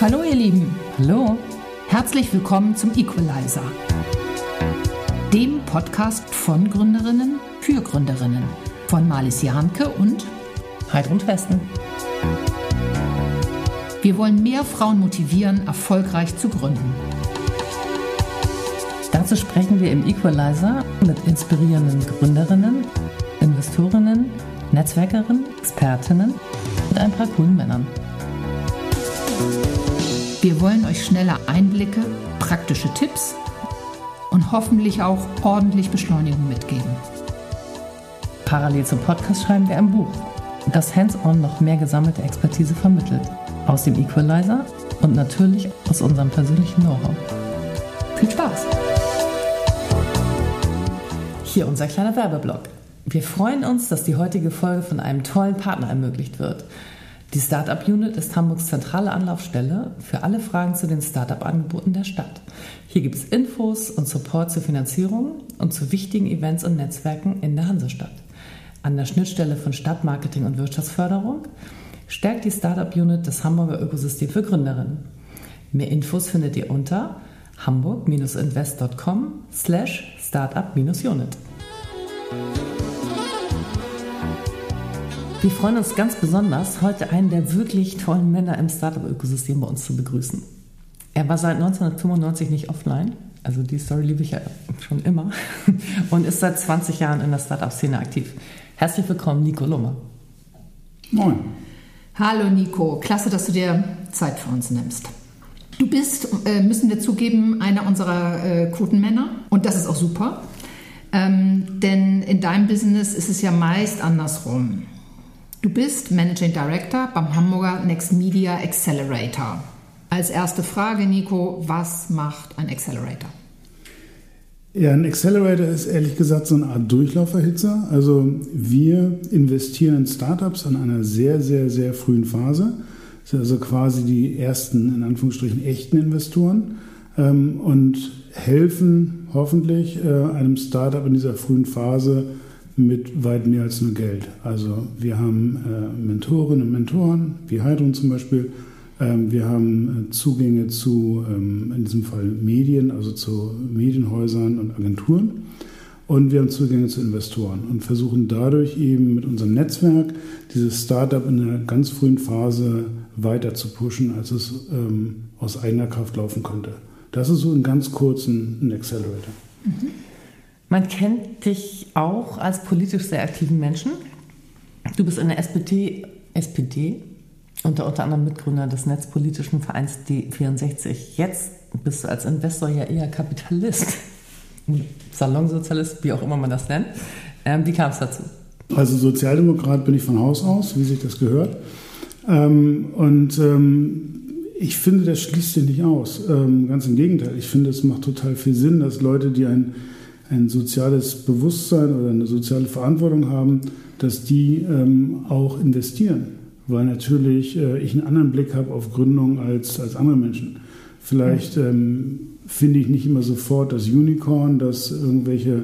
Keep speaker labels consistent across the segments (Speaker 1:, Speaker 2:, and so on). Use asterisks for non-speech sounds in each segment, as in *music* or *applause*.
Speaker 1: Hallo ihr Lieben.
Speaker 2: Hallo.
Speaker 1: Herzlich willkommen zum Equalizer. Dem Podcast von Gründerinnen für Gründerinnen. Von Marlies Jahnke und
Speaker 2: Heidrun Westen.
Speaker 1: Wir wollen mehr Frauen motivieren, erfolgreich zu gründen.
Speaker 2: Dazu sprechen wir im Equalizer mit inspirierenden Gründerinnen, Investorinnen, Netzwerkerinnen, Expertinnen und ein paar coolen Männern.
Speaker 1: Wir wollen euch schnelle Einblicke, praktische Tipps und hoffentlich auch ordentlich Beschleunigung mitgeben.
Speaker 2: Parallel zum Podcast schreiben wir ein Buch, das hands-on noch mehr gesammelte Expertise vermittelt. Aus dem Equalizer und natürlich aus unserem persönlichen Know-how.
Speaker 1: Viel Spaß!
Speaker 2: Hier unser kleiner Werbeblock. Wir freuen uns, dass die heutige Folge von einem tollen Partner ermöglicht wird. Die Startup Unit ist Hamburgs zentrale Anlaufstelle für alle Fragen zu den Startup-Angeboten der Stadt. Hier gibt es Infos und Support zur Finanzierung und zu wichtigen Events und Netzwerken in der Hansestadt. An der Schnittstelle von Stadtmarketing und Wirtschaftsförderung stärkt die Startup Unit das Hamburger Ökosystem für Gründerinnen. Mehr Infos findet ihr unter hamburg-invest.com slash startup-unit. Wir freuen uns ganz besonders, heute einen der wirklich tollen Männer im Startup-Ökosystem bei uns zu begrüßen. Er war seit 1995 nicht offline, also die Story liebe ich ja schon immer, *laughs* und ist seit 20 Jahren in der Startup-Szene aktiv. Herzlich willkommen, Nico Lummer.
Speaker 3: Moin.
Speaker 1: Hallo Nico, klasse, dass du dir Zeit für uns nimmst. Du bist, äh, müssen wir zugeben, einer unserer äh, Quotenmänner und das ist auch super. Ähm, denn in deinem Business ist es ja meist andersrum. Du bist Managing Director beim Hamburger Next Media Accelerator. Als erste Frage, Nico, was macht ein Accelerator?
Speaker 3: Ja, ein Accelerator ist ehrlich gesagt so eine Art Durchlauferhitzer. Also wir investieren in Startups an einer sehr, sehr, sehr frühen Phase. Das sind also quasi die ersten, in Anführungsstrichen, echten Investoren ähm, und helfen hoffentlich äh, einem Startup in dieser frühen Phase mit weit mehr als nur Geld. Also wir haben äh, Mentorinnen und Mentoren, wie Heidrun zum Beispiel. Ähm, wir haben äh, Zugänge zu, ähm, in diesem Fall Medien, also zu Medienhäusern und Agenturen. Und wir haben Zugänge zu Investoren und versuchen dadurch eben mit unserem Netzwerk dieses Startup in einer ganz frühen Phase weiter zu pushen, als es ähm, aus eigener Kraft laufen könnte. Das ist so in ganz kurzen ein Accelerator. Mhm.
Speaker 2: Man kennt dich auch als politisch sehr aktiven Menschen. Du bist in der SPD, SPD und unter anderem Mitgründer des netzpolitischen Vereins D64. Jetzt bist du als Investor ja eher Kapitalist, *laughs* Salonsozialist, wie auch immer man das nennt. Ähm, wie kam es dazu?
Speaker 3: Also Sozialdemokrat bin ich von Haus aus, wie sich das gehört. Ähm, und ähm, ich finde, das schließt sich nicht aus. Ähm, ganz im Gegenteil. Ich finde, es macht total viel Sinn, dass Leute, die ein ein soziales Bewusstsein oder eine soziale Verantwortung haben, dass die ähm, auch investieren. Weil natürlich äh, ich einen anderen Blick habe auf Gründung als, als andere Menschen. Vielleicht ähm, finde ich nicht immer sofort das Unicorn, das irgendwelche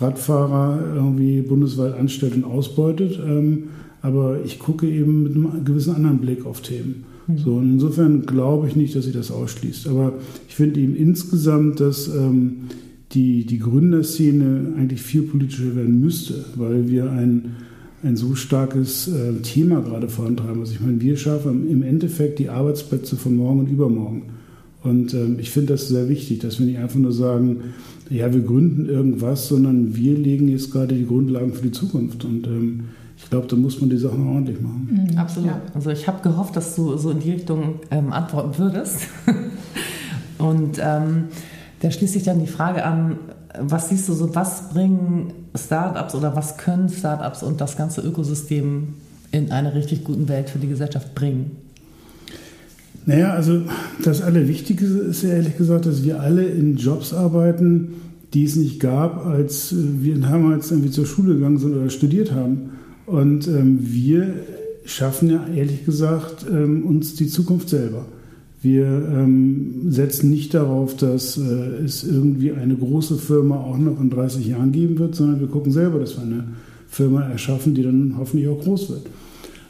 Speaker 3: Radfahrer irgendwie bundesweit anstellt und ausbeutet. Ähm, aber ich gucke eben mit einem gewissen anderen Blick auf Themen. Mhm. So, und insofern glaube ich nicht, dass sich das ausschließt. Aber ich finde eben insgesamt, dass ähm, die, die Gründerszene eigentlich viel politischer werden müsste, weil wir ein, ein so starkes äh, Thema gerade vorantreiben. Also ich meine, wir schaffen im Endeffekt die Arbeitsplätze von morgen und übermorgen. Und ähm, ich finde das sehr wichtig, dass wir nicht einfach nur sagen, ja, wir gründen irgendwas, sondern wir legen jetzt gerade die Grundlagen für die Zukunft. Und ähm, ich glaube, da muss man die Sachen ordentlich machen.
Speaker 2: Mhm, absolut. Ja. Also ich habe gehofft, dass du so in die Richtung ähm, antworten würdest. *laughs* und ähm, da schließt sich dann die Frage an, was siehst du so, was bringen Startups oder was können Startups und das ganze Ökosystem in einer richtig guten Welt für die Gesellschaft bringen?
Speaker 3: Naja, also das Allerwichtigste ist ja ehrlich gesagt, dass wir alle in Jobs arbeiten, die es nicht gab, als wir damals irgendwie zur Schule gegangen sind oder studiert haben. Und ähm, wir schaffen ja ehrlich gesagt ähm, uns die Zukunft selber. Wir ähm, setzen nicht darauf, dass äh, es irgendwie eine große Firma auch noch in 30 Jahren geben wird, sondern wir gucken selber, dass wir eine Firma erschaffen, die dann hoffentlich auch groß wird.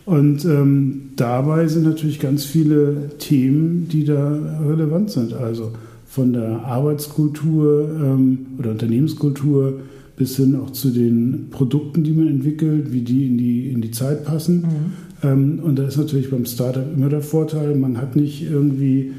Speaker 3: Und ähm, dabei sind natürlich ganz viele Themen, die da relevant sind. Also von der Arbeitskultur ähm, oder Unternehmenskultur bis hin auch zu den Produkten, die man entwickelt, wie die in die, in die Zeit passen. Mhm. Ähm, und da ist natürlich beim Startup immer der Vorteil, man hat nicht irgendwie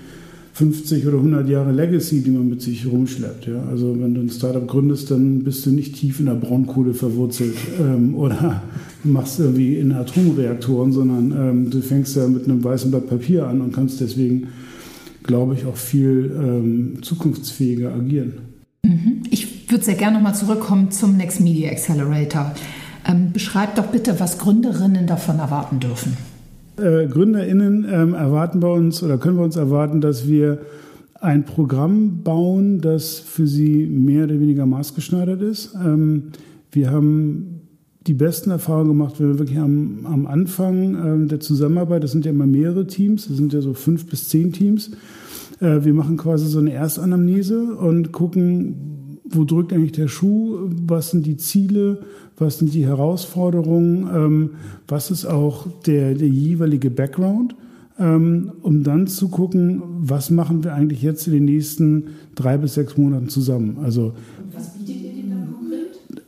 Speaker 3: 50 oder 100 Jahre Legacy, die man mit sich rumschleppt. Ja? Also wenn du ein Startup gründest, dann bist du nicht tief in der Braunkohle verwurzelt ähm, *laughs* oder machst irgendwie in Atomreaktoren, sondern ähm, du fängst ja mit einem weißen Blatt Papier an und kannst deswegen, glaube ich, auch viel ähm, zukunftsfähiger agieren.
Speaker 1: Mhm. Ich würde sehr gerne nochmal zurückkommen zum Next Media Accelerator. Ähm, beschreib doch bitte, was Gründerinnen davon erwarten dürfen.
Speaker 3: Äh, GründerInnen ähm, erwarten bei uns oder können wir uns erwarten, dass wir ein Programm bauen, das für sie mehr oder weniger maßgeschneidert ist. Ähm, wir haben die besten Erfahrungen gemacht, wenn wir wirklich am, am Anfang ähm, der Zusammenarbeit, das sind ja immer mehrere Teams, das sind ja so fünf bis zehn Teams, äh, wir machen quasi so eine Erstanamnese und gucken, wo drückt eigentlich der Schuh, was sind die Ziele, was sind die Herausforderungen, ähm, was ist auch der, der jeweilige Background, ähm, um dann zu gucken, was machen wir eigentlich jetzt in den nächsten drei bis sechs Monaten zusammen. Also, was bietet ihr denn dann konkret?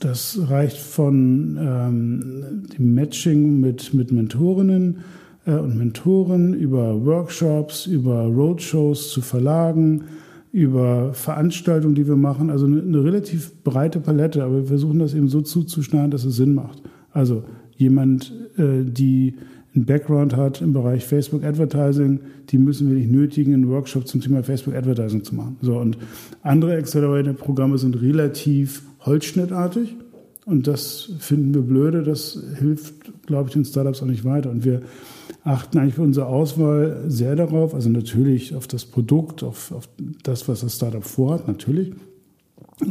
Speaker 3: Das reicht von ähm, dem Matching mit, mit Mentorinnen äh, und Mentoren über Workshops, über Roadshows zu Verlagen, über Veranstaltungen, die wir machen. Also eine, eine, relativ breite Palette, aber wir versuchen das eben so zuzuschneiden, dass es Sinn macht. Also jemand, äh, die einen Background hat im Bereich Facebook Advertising, die müssen wir nicht nötigen, einen Workshop zum Thema Facebook Advertising zu machen. So, und andere Accelerator-Programme sind relativ holzschnittartig. Und das finden wir blöde. Das hilft, glaube ich, den Startups auch nicht weiter. Und wir achten eigentlich für unsere Auswahl sehr darauf, also natürlich auf das Produkt, auf, auf das, was das Startup vorhat, natürlich.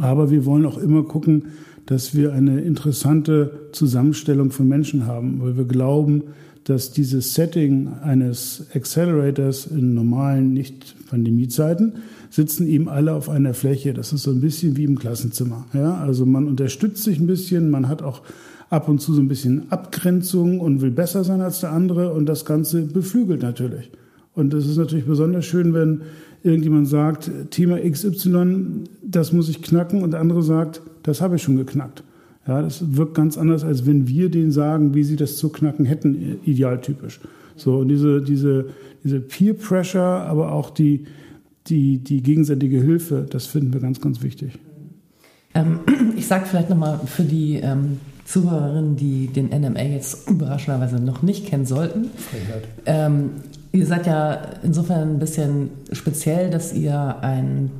Speaker 3: Aber wir wollen auch immer gucken, dass wir eine interessante Zusammenstellung von Menschen haben, weil wir glauben, dass dieses Setting eines Accelerators in normalen Nicht-Pandemie-Zeiten sitzen eben alle auf einer Fläche. Das ist so ein bisschen wie im Klassenzimmer. Ja? Also man unterstützt sich ein bisschen, man hat auch ab und zu so ein bisschen Abgrenzung und will besser sein als der andere und das Ganze beflügelt natürlich. Und es ist natürlich besonders schön, wenn irgendjemand sagt, Thema XY, das muss ich knacken und der andere sagt, das habe ich schon geknackt. Ja, das wirkt ganz anders, als wenn wir denen sagen, wie sie das zu knacken hätten, idealtypisch. So, und diese, diese, diese Peer Pressure, aber auch die, die, die gegenseitige Hilfe, das finden wir ganz, ganz wichtig.
Speaker 2: Ähm, *clears throat* ich sage vielleicht nochmal für die ähm, Zuhörerinnen, die den NMA jetzt überraschenderweise noch nicht kennen sollten. Ähm, ihr seid ja insofern ein bisschen speziell, dass ihr einen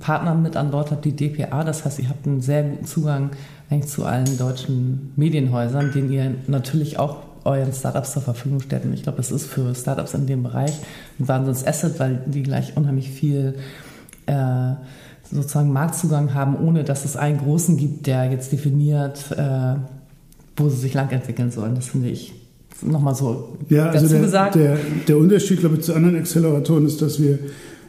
Speaker 2: Partner mit an Bord habt, die DPA. Das heißt, ihr habt einen sehr guten Zugang eigentlich zu allen deutschen Medienhäusern, den ihr natürlich auch euren Startups zur Verfügung stellt. Und ich glaube, das ist für Startups in dem Bereich ein Wahnsinns-Asset, weil die gleich unheimlich viel äh, sozusagen Marktzugang haben, ohne dass es einen großen gibt, der jetzt definiert, äh, wo sie sich lang entwickeln sollen. Das finde ich nochmal so
Speaker 3: ja, also der, gesagt. Der, der Unterschied, glaube ich, zu anderen Acceleratoren ist, dass wir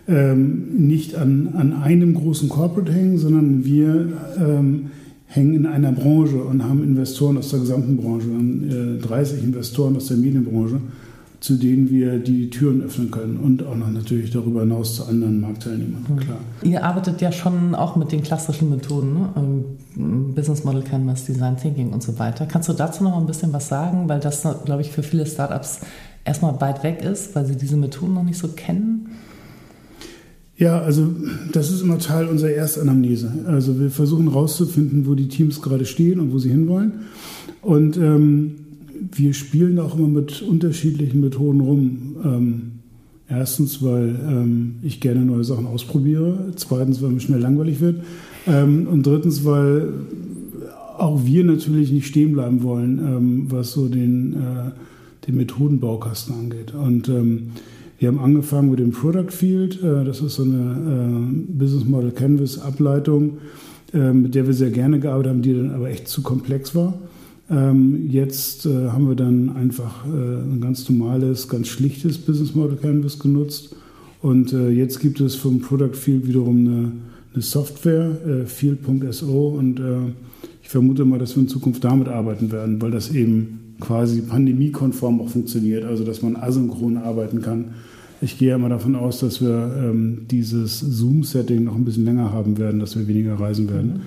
Speaker 3: ähm, nicht an, an einem großen Corporate hängen, sondern wir ähm, hängen in einer Branche und haben Investoren aus der gesamten Branche. Wir haben äh, 30 Investoren aus der Medienbranche zu denen wir die Türen öffnen können und auch noch natürlich darüber hinaus zu anderen Marktteilnehmern. Mhm. Klar.
Speaker 2: Ihr arbeitet ja schon auch mit den klassischen Methoden, ne? Ähm, Business Model Canvas, Design Thinking und so weiter. Kannst du dazu noch ein bisschen was sagen, weil das, glaube ich, für viele Startups erstmal weit weg ist, weil sie diese Methoden noch nicht so kennen?
Speaker 3: Ja, also das ist immer Teil unserer Erstanamnese. Also wir versuchen herauszufinden, wo die Teams gerade stehen und wo sie hinwollen. Und ähm, wir spielen auch immer mit unterschiedlichen Methoden rum. Ähm, erstens, weil ähm, ich gerne neue Sachen ausprobiere. Zweitens, weil mir schnell langweilig wird. Ähm, und drittens, weil auch wir natürlich nicht stehen bleiben wollen, ähm, was so den, äh, den Methodenbaukasten angeht. Und ähm, wir haben angefangen mit dem Product Field. Äh, das ist so eine äh, Business Model Canvas Ableitung, äh, mit der wir sehr gerne gearbeitet haben, die dann aber echt zu komplex war. Ähm, jetzt äh, haben wir dann einfach äh, ein ganz normales, ganz schlichtes Business Model Canvas genutzt. Und äh, jetzt gibt es vom Product Field wiederum eine, eine Software, Field.so. Und ich vermute mal, dass wir in Zukunft damit arbeiten werden, weil das eben quasi pandemiekonform auch funktioniert, also dass man asynchron arbeiten kann. Ich gehe immer davon aus, dass wir ähm, dieses Zoom-Setting noch ein bisschen länger haben werden, dass wir weniger reisen werden. Mhm.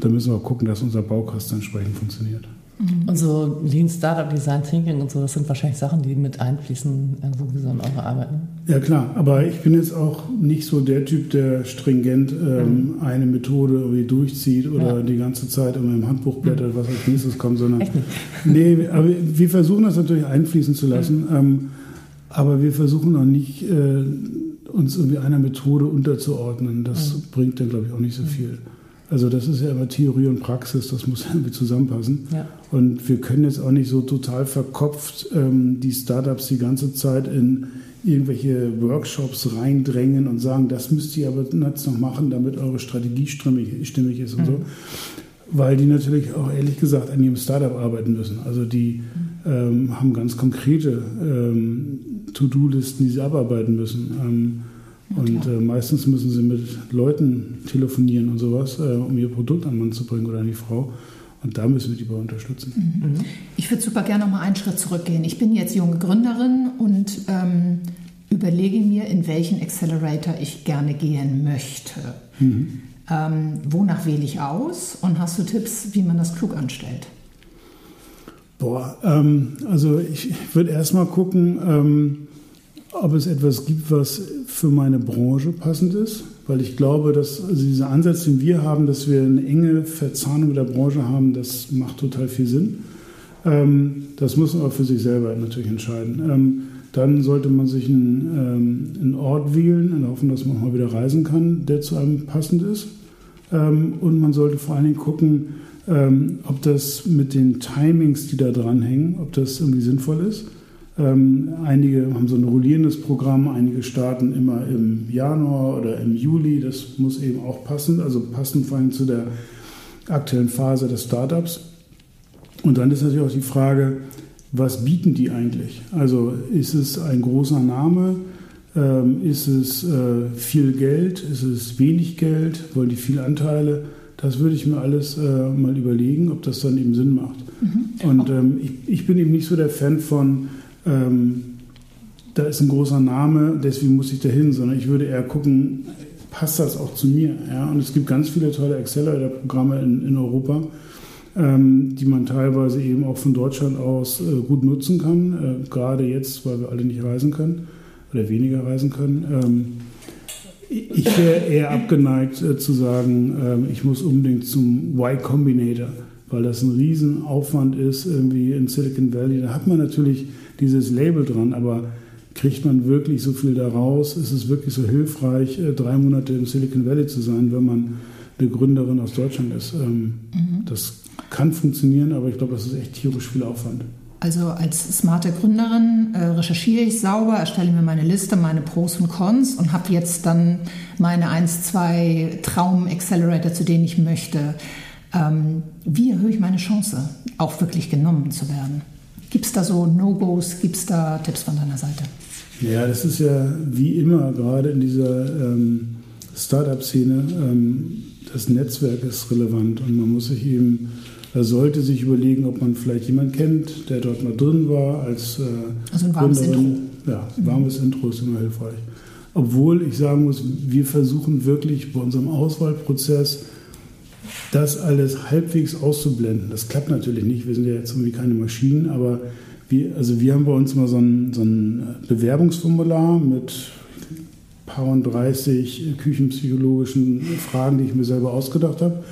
Speaker 3: Da müssen wir auch gucken, dass unser Baukasten entsprechend funktioniert.
Speaker 2: Mhm. Und so Lean Startup Design Thinking und so, das sind wahrscheinlich Sachen, die mit einfließen sowieso in eure Arbeit. Ne?
Speaker 3: Ja klar, aber ich bin jetzt auch nicht so der Typ, der stringent ähm, mhm. eine Methode irgendwie durchzieht oder ja. die ganze Zeit immer im Handbuch blättert, was als nächstes kommt, sondern Echt nicht? *laughs* nee, aber wir versuchen das natürlich einfließen zu lassen, mhm. ähm, aber wir versuchen auch nicht äh, uns irgendwie einer Methode unterzuordnen. Das mhm. bringt dann glaube ich auch nicht so mhm. viel. Also das ist ja immer Theorie und Praxis, das muss *laughs* irgendwie zusammenpassen. Ja. Und wir können jetzt auch nicht so total verkopft ähm, die Startups die ganze Zeit in irgendwelche Workshops reindrängen und sagen, das müsst ihr aber jetzt noch machen, damit eure Strategie stimmig, stimmig ist und mhm. so. Weil die natürlich auch ehrlich gesagt an ihrem Startup arbeiten müssen. Also die ähm, haben ganz konkrete ähm, To-Do-Listen, die sie abarbeiten müssen. Und äh, meistens müssen sie mit Leuten telefonieren und sowas, äh, um ihr Produkt an den Mann zu bringen oder an die Frau. Und da müssen wir die bei unterstützen.
Speaker 1: Mhm. Ich würde super gerne noch mal einen Schritt zurückgehen. Ich bin jetzt junge Gründerin und ähm, überlege mir, in welchen Accelerator ich gerne gehen möchte. Mhm. Ähm, wonach wähle ich aus? Und hast du Tipps, wie man das klug anstellt?
Speaker 3: Boah, ähm, also ich, ich würde erstmal gucken, ähm, ob es etwas gibt, was für meine Branche passend ist, weil ich glaube, dass also dieser Ansatz, den wir haben, dass wir eine enge Verzahnung der Branche haben, das macht total viel Sinn. Ähm, das muss man aber für sich selber natürlich entscheiden. Ähm, dann sollte man sich einen, ähm, einen Ort wählen, in der Hoffnung, dass man auch mal wieder reisen kann, der zu einem passend ist. Und man sollte vor allen Dingen gucken, ob das mit den Timings, die da dranhängen, ob das irgendwie sinnvoll ist. Ähm, einige haben so ein rollierendes Programm, einige starten immer im Januar oder im Juli. Das muss eben auch passen, also passend vor allem zu der aktuellen Phase des Startups. Und dann ist natürlich auch die Frage, was bieten die eigentlich? Also ist es ein großer Name? Ähm, ist es äh, viel Geld? Ist es wenig Geld? Wollen die viele Anteile? Das würde ich mir alles äh, mal überlegen, ob das dann eben Sinn macht. Mhm. Und ähm, ich, ich, bin eben nicht so der Fan von, ähm, da ist ein großer Name, deswegen muss ich da hin, sondern ich würde eher gucken, passt das auch zu mir? Ja? Und es gibt ganz viele tolle Accelerator-Programme in, in Europa, ähm, die man teilweise eben auch von Deutschland aus äh, gut nutzen kann, äh, gerade jetzt, weil wir alle nicht reisen können oder weniger reisen können. Ähm, ich wäre eher abgeneigt äh, zu sagen, ähm, ich muss unbedingt zum Y Combinator, weil das ein Riesenaufwand ist, irgendwie in Silicon Valley. Da hat man natürlich dieses Label dran, aber kriegt man wirklich so viel daraus? Ist es wirklich so hilfreich, äh, drei Monate im Silicon Valley zu sein, wenn man eine Gründerin aus Deutschland ist? Ähm, mhm. Das kann funktionieren, aber ich glaube, das ist echt tierisch viel Aufwand.
Speaker 1: Also als smarte Gründerin äh, recherchiere ich sauber, erstelle mir meine Liste, meine Pros und Cons und habe jetzt dann meine 1, 2 Traum-Accelerator, zu denen ich möchte. Ähm, wie erhöhe ich meine Chance, auch wirklich genommen zu werden? Gibt es da so No-Gos? Gibt es da Tipps von deiner Seite?
Speaker 3: Ja, das ist ja wie immer gerade in dieser ähm, Startup-Szene. Ähm, das Netzwerk ist relevant und man muss sich eben, sollte sich überlegen, ob man vielleicht jemanden kennt, der dort mal drin war als äh,
Speaker 1: Also ein warmes Intro.
Speaker 3: Ja, warmes mhm. Intro ist immer hilfreich. Obwohl ich sagen muss, wir versuchen wirklich bei unserem Auswahlprozess das alles halbwegs auszublenden. Das klappt natürlich nicht, wir sind ja jetzt irgendwie keine Maschinen, aber wir, also wir haben bei uns mal so ein, so ein Bewerbungsformular mit paar und 30 küchenpsychologischen Fragen, die ich mir selber ausgedacht habe.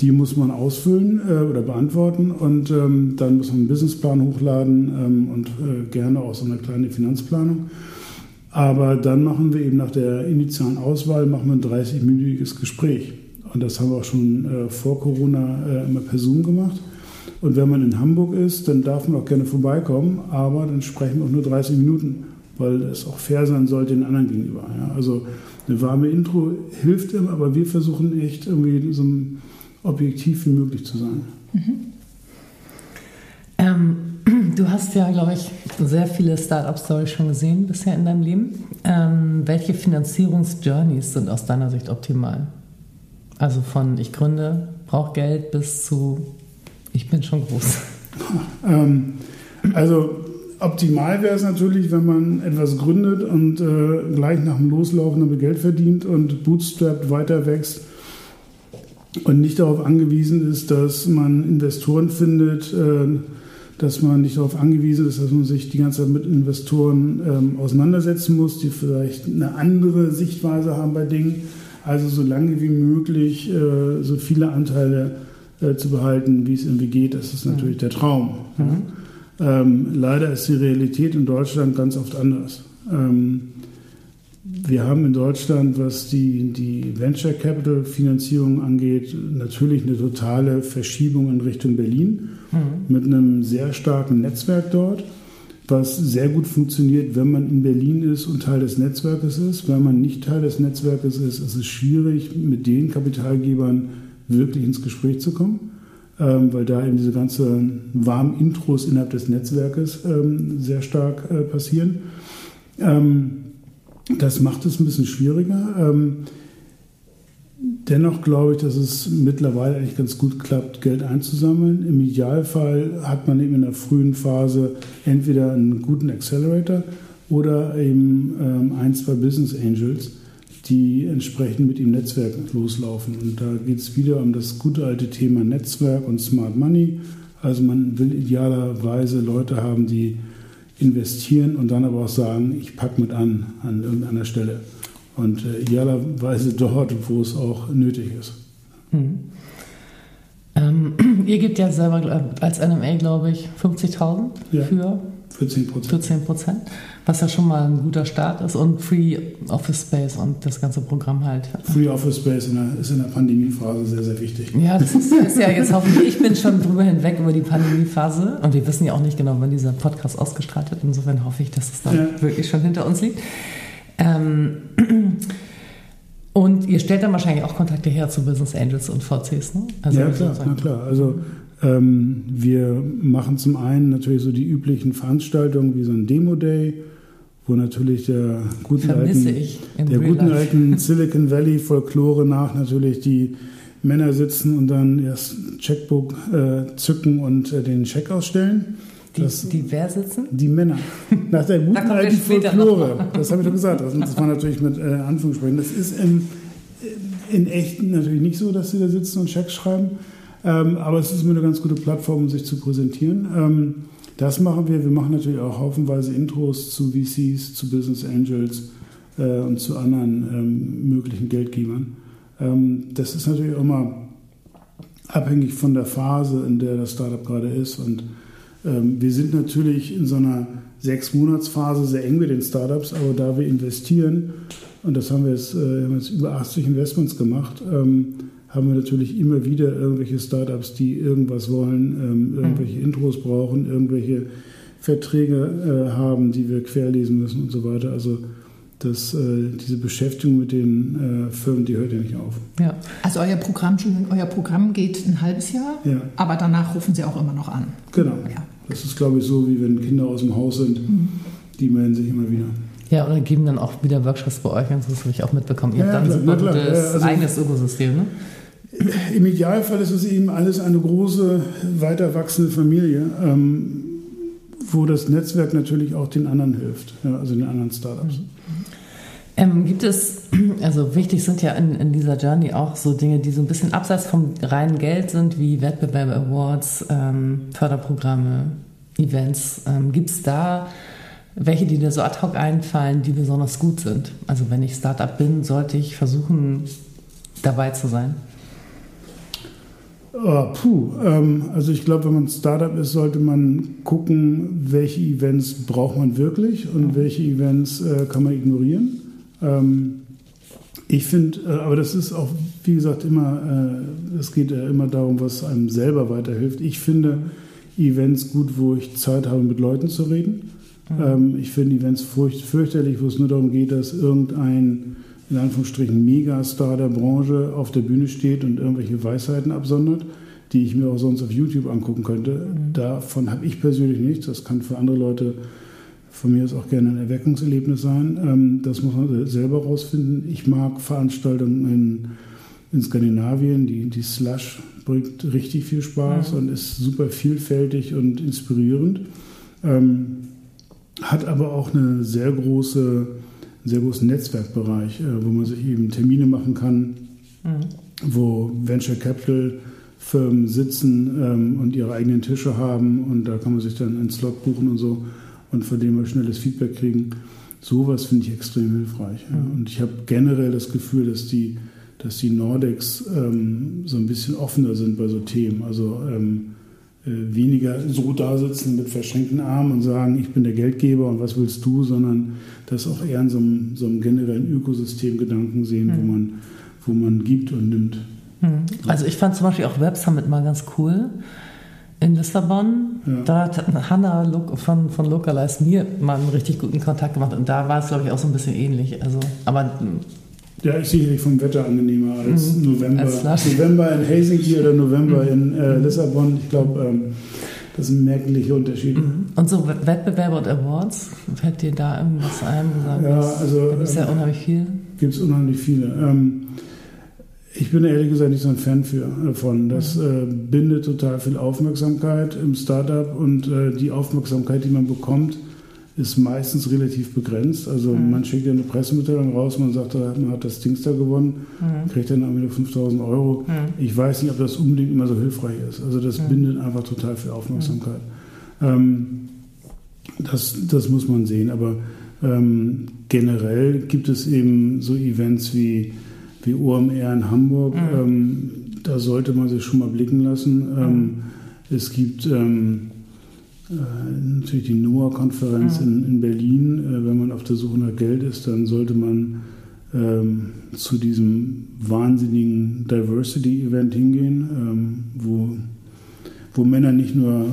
Speaker 3: Die muss man ausfüllen äh, oder beantworten und ähm, dann muss man einen Businessplan hochladen ähm, und äh, gerne auch so eine kleine Finanzplanung. Aber dann machen wir eben nach der initialen Auswahl machen wir ein 30-minütiges Gespräch. Und das haben wir auch schon äh, vor Corona äh, immer per Zoom gemacht. Und wenn man in Hamburg ist, dann darf man auch gerne vorbeikommen, aber dann sprechen wir auch nur 30 Minuten, weil es auch fair sein sollte den anderen gegenüber. Ja? Also eine warme Intro hilft immer, aber wir versuchen echt irgendwie so objektiv wie möglich zu sein. Mhm.
Speaker 2: Ähm, *clears throat* du hast ja, glaube ich, sehr viele Startup-Stories schon gesehen bisher in deinem Leben. Ähm, welche Finanzierungsjourneys sind aus deiner Sicht optimal? Also von ich gründe, brauche Geld bis zu ich bin schon groß. *laughs*
Speaker 3: ähm, Also optimal wäre es natürlich, wenn man etwas gründet und äh, gleich nach dem Loslaufen damit Geld verdient und bootstrapped weiter wächst und nicht darauf angewiesen ist, dass man Investoren findet, äh, dass man nicht darauf angewiesen ist, dass man sich die ganze Zeit mit Investoren ähm, auseinandersetzen muss, die vielleicht eine andere Sichtweise haben bei Dingen. Also so lange wie möglich äh, so viele Anteile äh, zu behalten, wie es irgendwie geht, das ist natürlich mhm. der Traum. Mhm. Ähm, leider ist die Realität in Deutschland ganz oft anders. Ähm, wir haben in Deutschland, was die, die Venture Capital Finanzierung angeht, natürlich eine totale Verschiebung in Richtung Berlin mhm. mit einem sehr starken Netzwerk dort, was sehr gut funktioniert, wenn man in Berlin ist und Teil des Netzwerkes ist. Wenn man nicht Teil des Netzwerkes ist, ist es schwierig, mit den Kapitalgebern wirklich ins Gespräch zu kommen ähm, weil da eben diese ganzen warmen Intros innerhalb des Netzwerkes ähm, sehr stark äh, passieren. Ähm, das macht es ein bisschen schwieriger. Dennoch glaube ich, dass es mittlerweile eigentlich ganz gut klappt, Geld einzusammeln. Im Idealfall hat man eben in der frühen Phase entweder einen guten Accelerator oder eben ähm, ein, zwei Business Angels die entsprechend mit dem Netzwerk loslaufen. Und da geht es wieder um das gute alte Thema Netzwerk und Smart Money. Also man will idealerweise Leute haben, die investieren und dann aber auch sagen, ich packe mit an an irgendeiner Stelle. Und äh, idealerweise dort, wo es auch nötig ist.
Speaker 2: Hm. Ähm, *clears throat* ihr gebt ja selber als NMA, glaube ich, 50.000 ja. für
Speaker 3: für 10 Prozent.
Speaker 2: Für 10 Prozent, was ja schon mal ein guter Start ist. Und Free Office Space und das ganze Programm halt.
Speaker 3: Free Office Space in der, ist in der Pandemiephase sehr, sehr wichtig.
Speaker 2: Ja, das ist, ist ja jetzt hoffentlich, ich bin schon drüber hinweg über die Pandemiephase und wir wissen ja auch nicht genau, wann dieser Podcast ausgestrahlt wird. Insofern hoffe ich, dass es dann ja. wirklich schon hinter uns liegt. Ähm, *clears throat* und ihr stellt dann wahrscheinlich auch Kontakte her zu Business Angels und VCs, ne?
Speaker 3: Also ja, klar, na klar. Also ähm, wir machen zum einen natürlich so die üblichen Veranstaltungen wie so ein Demo-Day, wo natürlich der guten, alten, der guten alten Silicon Valley Folklore nach natürlich die Männer sitzen und dann erst Checkbook äh, zücken und äh, den Check ausstellen.
Speaker 2: Die, das, die wer sitzen?
Speaker 3: Die Männer. *laughs* Nach der guten alten Folklore. Das habe ich doch gesagt. Das, war natürlich mit äh, Anführungsstrichen. Das ist in, in echt natürlich nicht so, dass sie da sitzen und Checks schreiben. Ähm, aber es ist immer eine ganz gute Plattform, um sich zu präsentieren. Ähm, das machen wir. Wir machen natürlich auch haufenweise Intros zu VCs, zu Business Angels äh, und zu anderen ähm, möglichen Geldgebern. Ähm, das ist natürlich immer abhängig von der Phase, in der das Startup gerade ist. Und ähm, wir sind natürlich in so einer sechs Monatsphase sehr eng mit den Startups, aber da wir investieren, und das haben wir jetzt, äh, haben jetzt über 80 Investments gemacht, ähm, haben wir natürlich immer wieder irgendwelche Startups, die irgendwas wollen, ähm, irgendwelche mhm. Intros brauchen, irgendwelche Verträge äh, haben, die wir querlesen müssen und so weiter. Also das, äh, diese Beschäftigung mit den äh, Firmen, die hört ja nicht auf.
Speaker 1: Ja. Also euer Programm, euer Programm geht ein halbes Jahr, ja. aber danach rufen Sie auch immer noch an.
Speaker 3: Genau. Ja. Das ist, glaube ich, so, wie wenn Kinder aus dem Haus sind, mhm. die melden sich immer wieder.
Speaker 2: Ja, oder geben dann auch wieder Workshops bei euch, das habe ich auch mitbekommen. Ihr ja, habt dann ein super gutes also, eigenes Ökosystem, ne?
Speaker 3: Im Idealfall ist es eben alles eine große, weiter wachsende Familie, ähm, wo das Netzwerk natürlich auch den anderen hilft, ja, also den anderen Startups.
Speaker 2: Ähm, gibt es, *clears throat* also wichtig sind ja in, in, dieser Journey auch so Dinge, die so ein bisschen abseits vom reinen Geld sind, wie Wettbewerbe, Awards, ähm, Förderprogramme, Events. Ähm, gibt es da welche, die dir so ad hoc einfallen, die besonders gut sind? Also wenn ich Startup bin, sollte ich versuchen, dabei zu sein?
Speaker 3: Oh, puh, ähm, also ich glaube, wenn man Startup ist, sollte man gucken, welche Events braucht man wirklich und welche Events äh, kann man ignorieren. Ähm, ich finde, äh, aber das ist auch, wie gesagt, immer, äh, es geht äh, immer darum, was einem selber weiterhilft. Ich finde Events gut, wo ich Zeit habe, mit Leuten zu reden. Mhm. Ähm, ich finde Events furcht, fürchterlich, wo es nur darum geht, dass irgendein in Anführungsstrichen Megastar der Branche auf der Bühne steht und irgendwelche Weisheiten absondert, die ich mir auch sonst auf YouTube angucken könnte. Mhm. Davon habe ich persönlich nichts. Das kann für andere Leute von mir aus auch gerne ein Erweckungserlebnis sein. Ähm, das muss man selber rausfinden. Ich mag Veranstaltungen in, in Skandinavien. Die, die Slush bringt richtig viel Spaß mhm. und ist super vielfältig und inspirierend. ähm, hat aber auch eine sehr große, einen sehr großen Netzwerkbereich, äh, wo man sich eben Termine machen kann, mhm. wo Venture Capital Firmen sitzen ähm, und ihre eigenen Tische haben und da kann man sich dann einen Slot buchen und so und von dem wir schnelles Feedback kriegen. Sowas finde ich extrem hilfreich. Ja. Und ich habe generell das Gefühl, dass die, dass die Nordics ähm, so ein bisschen offener sind bei so Themen. Also ähm, äh, weniger so da sitzen mit verschränkten Armen und sagen, ich bin der Geldgeber und was willst du, sondern das auch eher in so einem, so einem generellen Ökosystemgedanken sehen, mhm. wo, man, wo man gibt und nimmt.
Speaker 2: Mhm. Also ich fand zum Beispiel auch Web Summit mal ganz cool in Lissabon. Ja. Da hat Hanna von, von Localize mir mal einen richtig guten Kontakt gemacht und da war es, glaube ich, auch so ein bisschen ähnlich. Also, aber
Speaker 3: ja, ist sicherlich vom Wetter angenehmer als mhm. November. Als November in Helsinki oder November mhm. in äh, Lissabon. Ich glaube, ähm, das sind merkliche Unterschiede. Mhm.
Speaker 2: Und so Wettbewerbe und Awards, fällt dir da irgendwas ein?
Speaker 3: Ja, also.
Speaker 2: Da gibt es ja ähm, unheimlich viel.
Speaker 3: Gibt es unheimlich viele. Ähm, ich bin ehrlich gesagt nicht so ein Fan für, davon. Das äh, bindet total viel Aufmerksamkeit im Startup und äh, die Aufmerksamkeit, die man bekommt, ist meistens relativ begrenzt. Also mhm. man schickt ja eine Pressemitteilung raus, man sagt, man hat das Dings da gewonnen, mhm. kriegt dann am Ende 5000 Euro. Mhm. Ich weiß nicht, ob das unbedingt immer so hilfreich ist. Also das mhm. bindet einfach total viel Aufmerksamkeit. Mhm. Ähm, das, das muss man sehen. Aber ähm, generell gibt es eben so Events wie wie OMR in Hamburg. Mhm. Ähm, da sollte man sich schon mal blicken lassen. Ähm, mhm. es gibt ähm, äh, natürlich die NOAA-Konferenz mhm. in, in, Berlin. Äh, wenn man auf der Suche nach Geld ist, dann sollte man ähm, zu diesem wahnsinnigen Diversity-Event hingehen, ähm, wo, wo Männer nicht nur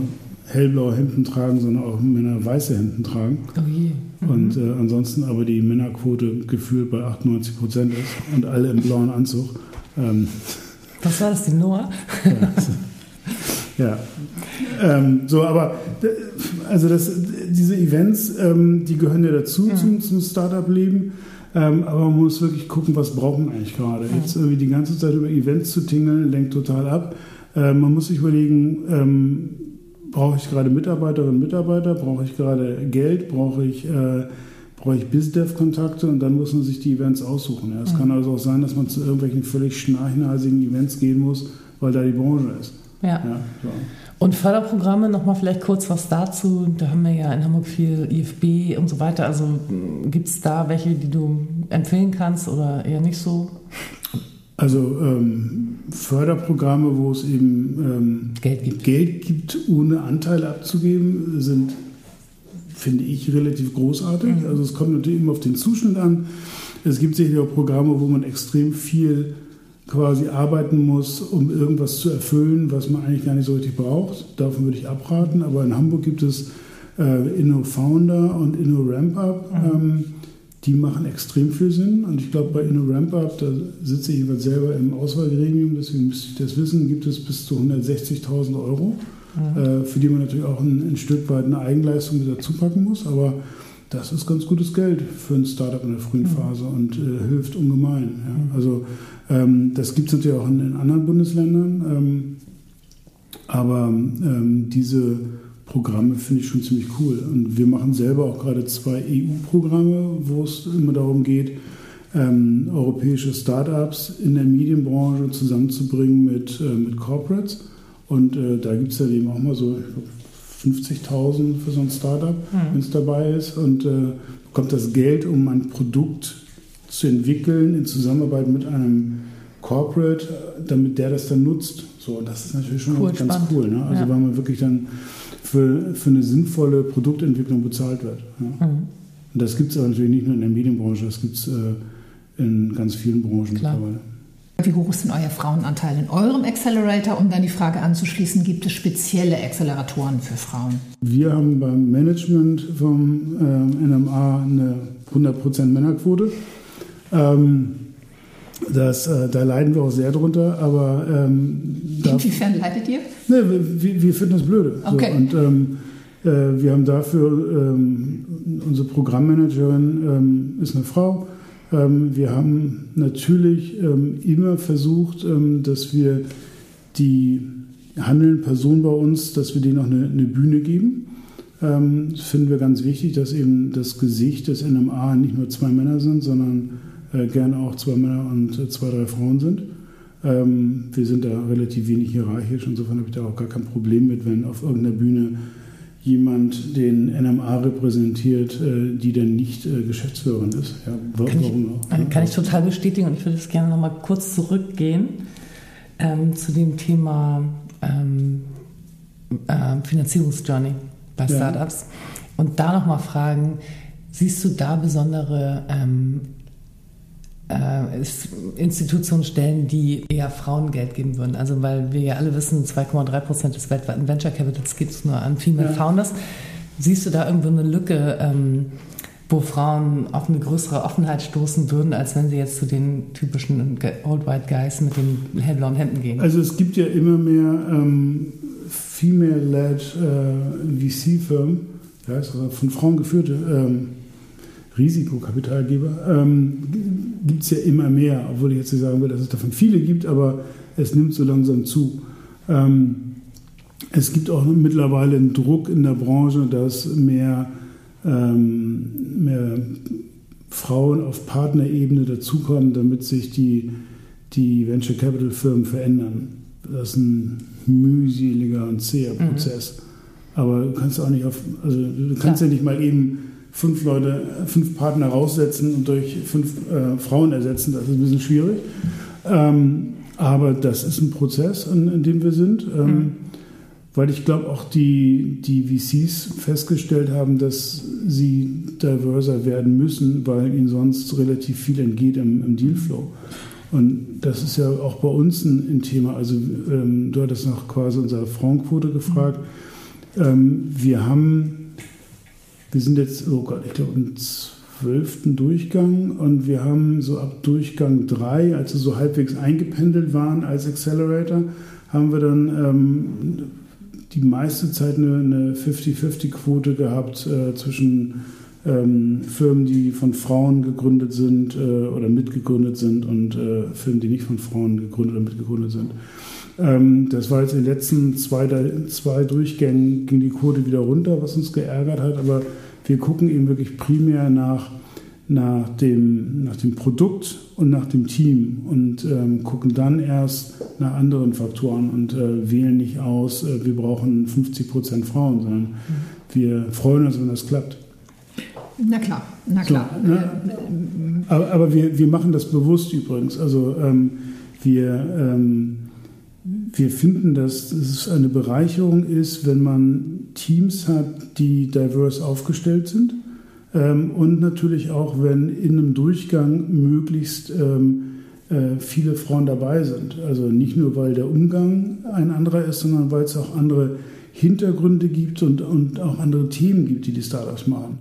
Speaker 3: hellblaue Hemden tragen, sondern auch Männer weiße Hemden tragen. Oh je. Mhm. Und äh, ansonsten aber die Männerquote gefühlt bei 98 Prozent ist und alle im blauen Anzug. Ähm,
Speaker 2: Was war das, die Noah? *laughs*
Speaker 3: ja. ja. Ähm, so, aber also das, diese Events, ähm, die gehören ja dazu mhm. zum, zum Startup-Leben. Ähm, aber man muss wirklich gucken, was brauchen wir eigentlich gerade. Mhm. Jetzt irgendwie die ganze Zeit über Events zu tingeln, lenkt total ab. Äh, man muss sich überlegen, ähm, brauche ich gerade Mitarbeiterinnen und Mitarbeiter, brauche ich gerade Geld, brauche ich, äh, brauche ich BizDev-Kontakte und dann muss man sich die Events aussuchen. Ja. Es mhm. kann also auch sein, dass man zu irgendwelchen völlig schnarchenhalsigen Events gehen muss, weil da die Branche ist.
Speaker 2: Ja. ja so. Und Förderprogramme, nochmal vielleicht kurz was dazu. Da haben wir ja in Hamburg viel IFB und so weiter. Also gibt es da welche, die du empfehlen kannst oder eher nicht so?
Speaker 3: Also ähm, Förderprogramme, wo es eben ähm, Geld, gibt. Geld gibt, ohne Anteile abzugeben, sind, finde ich, relativ großartig. Mhm. Also es kommt natürlich immer auf den Zuschnitt an. Es gibt sicherlich auch Programme, wo man extrem viel quasi arbeiten muss, um irgendwas zu erfüllen, was man eigentlich gar nicht so richtig braucht. Davon würde ich abraten. Aber in Hamburg gibt es äh, InnoFounder und InnoRampUp. Mhm. Ähm, die machen extrem viel Sinn. Und ich glaube, bei InnoRampUp, da sitze ich jeweils selber im Auswahlgremium, deswegen müsste ich das wissen, gibt es bis zu 160.000 Euro, mhm. äh, für die man natürlich auch ein, ein, Stück weit eine Eigenleistung mit dazu packen muss. Aber das ist ganz gutes Geld für ein Startup in der frühen mhm. Phase und äh, hilft ungemein. Ja. Mhm. Also ähm, das gibt es natürlich auch in, in anderen Bundesländern. Ähm, aber ähm, diese Programme finde ich schon ziemlich cool. Und wir machen selber auch gerade zwei EU-Programme, wo es immer darum geht, ähm, europäische Startups in der Medienbranche zusammenzubringen mit, äh, mit Corporates. Und äh, da gibt es ja eben auch mal so 50.000 für so ein Startup, mhm. wenn es dabei ist. Und äh, bekommt das Geld, um ein Produkt zu entwickeln in Zusammenarbeit mit einem Corporate, damit der das dann nutzt. So, das ist natürlich schon cool, ganz spannend. cool. Ne? Also ja. weil man wirklich dann für, für eine sinnvolle Produktentwicklung bezahlt wird. Ja. Mhm. Und das gibt es aber natürlich nicht nur in der Medienbranche, das gibt es äh, in ganz vielen Branchen Klar. mittlerweile.
Speaker 1: Wie hoch ist denn euer Frauenanteil in eurem Accelerator? Um dann die Frage anzuschließen, gibt es spezielle Acceleratoren für Frauen?
Speaker 3: Wir haben beim Management vom äh, NMA eine 100% Männerquote. Ähm, das, äh, da leiden wir auch sehr drunter, aber. Ähm,
Speaker 1: Inwiefern leidet ihr?
Speaker 3: Ne, wir, wir finden das blöde.
Speaker 1: Okay.
Speaker 3: So, und ähm, äh, wir haben dafür, ähm, unsere Programmmanagerin ähm, ist eine Frau. Ähm, wir haben natürlich ähm, immer versucht, dass wir die handelnden Personen bei uns, dass wir denen auch eine, eine Bühne geben. ähm, das finden wir ganz wichtig, dass eben das Gesicht des NMA nicht nur zwei Männer sind, sondern äh, gerne auch zwei Männer und äh, zwei, drei Frauen sind. Ähm, wir sind da relativ wenig hierarchisch, insofern habe ich da auch gar kein Problem mit, wenn auf irgendeiner Bühne jemand den NMA repräsentiert, äh, die dann nicht äh, Geschäftsführerin ist. Ja,
Speaker 2: warum kann ich, auch? Kann ich total bestätigen und ich würde jetzt gerne noch mal kurz zurückgehen ähm, zu dem Thema ähm, äh, Finanzierungsjourney bei Startups ja. und da noch mal fragen, siehst du da besondere ähm, äh, Institutionen stellen, die eher Frauen Geld geben würden. Also weil wir ja alle wissen, 2,3 Prozent des weltweiten Venture Capitals gibt es nur an Female ja. Founders. Siehst du da irgendwo eine Lücke, ähm, wo Frauen auf eine größere Offenheit stoßen würden, als wenn sie jetzt zu den typischen Old White Guys mit den hellblauen Händen gehen?
Speaker 3: Also es gibt ja immer mehr ähm, female-led äh, VC-Firmen, ja, also von Frauen geführte ähm, Risikokapitalgeber, ähm, gibt es ja immer mehr, obwohl ich jetzt nicht sagen will, dass es davon viele gibt, aber es nimmt so langsam zu. Ähm, es gibt auch mittlerweile einen Druck in der Branche, dass mehr, ähm, mehr Frauen auf Partnerebene dazukommen, damit sich die, die Venture Capital Firmen verändern. Das ist ein mühseliger und zäher mhm. Prozess. Mhm. Aber du kannst auch nicht auf, also du kannst Klar. ja nicht mal eben fünf Leute, fünf Partner raussetzen und durch fünf äh, Frauen ersetzen, das ist ein bisschen schwierig. Ähm, aber das ist ein Prozess, in, in dem wir sind. Ähm, mhm. Weil ich glaube, auch die, die VCs festgestellt haben, dass sie diverser werden müssen, weil ihnen sonst relativ viel entgeht im, im Dealflow. Und das ist ja auch bei uns ein, ein Thema. Also ähm, du hattest nach quasi unserer Frauenquote gefragt. Ähm, wir haben wir sind jetzt, oh Gott, ich glaube im zwölften Durchgang und wir haben so ab Durchgang drei, als wir so halbwegs eingependelt waren als Accelerator, haben wir dann ähm, die meiste Zeit eine 50-50-Quote gehabt äh, zwischen ähm, Firmen, die von Frauen gegründet sind äh, oder mitgegründet sind und äh, Firmen, die nicht von Frauen gegründet oder mitgegründet sind. Ähm, das war jetzt in den letzten zwei, zwei Durchgängen ging die Quote wieder runter, was uns geärgert hat, aber wir gucken eben wirklich primär nach, nach, dem, nach dem Produkt und nach dem Team und ähm, gucken dann erst nach anderen Faktoren und äh, wählen nicht aus, äh, wir brauchen 50 Prozent Frauen, sondern mhm. wir freuen uns, wenn das klappt.
Speaker 1: Na klar, na klar. So, ne?
Speaker 3: aber, aber wir, wir machen das bewusst übrigens. Also ähm, wir ähm, wir finden, dass es eine Bereicherung ist, wenn man Teams hat, die divers aufgestellt sind. Ähm, und natürlich auch, wenn in einem Durchgang möglichst ähm, äh, viele Frauen dabei sind. Also nicht nur, weil der Umgang ein anderer ist, sondern weil es auch andere Hintergründe gibt und, und auch andere Themen gibt, die die Startups machen.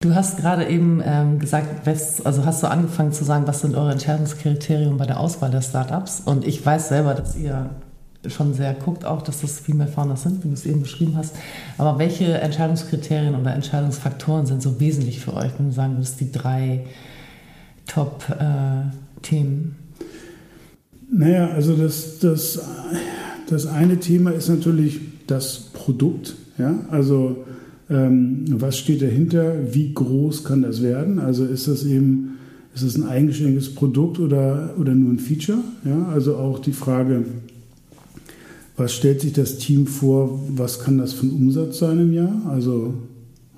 Speaker 2: Du hast gerade eben ähm, gesagt, also hast du angefangen zu sagen, was sind eure Entscheidungskriterien bei der Auswahl der Startups? Und ich weiß selber, dass ihr schon sehr guckt, auch dass das Female Founders sind, wie du es eben beschrieben hast. Aber welche Entscheidungskriterien oder Entscheidungsfaktoren sind so wesentlich für euch, wenn du sagen würdest, die drei Top-Themen?
Speaker 3: Äh, naja, also das, das, das eine Thema ist natürlich das Produkt. Ja? Also was steht dahinter? Wie groß kann das werden? Also ist das eben ist das ein eigenständiges Produkt oder, oder nur ein Feature? Ja? Also auch die Frage, was stellt sich das Team vor? Was kann das für ein Umsatz sein im Jahr? Also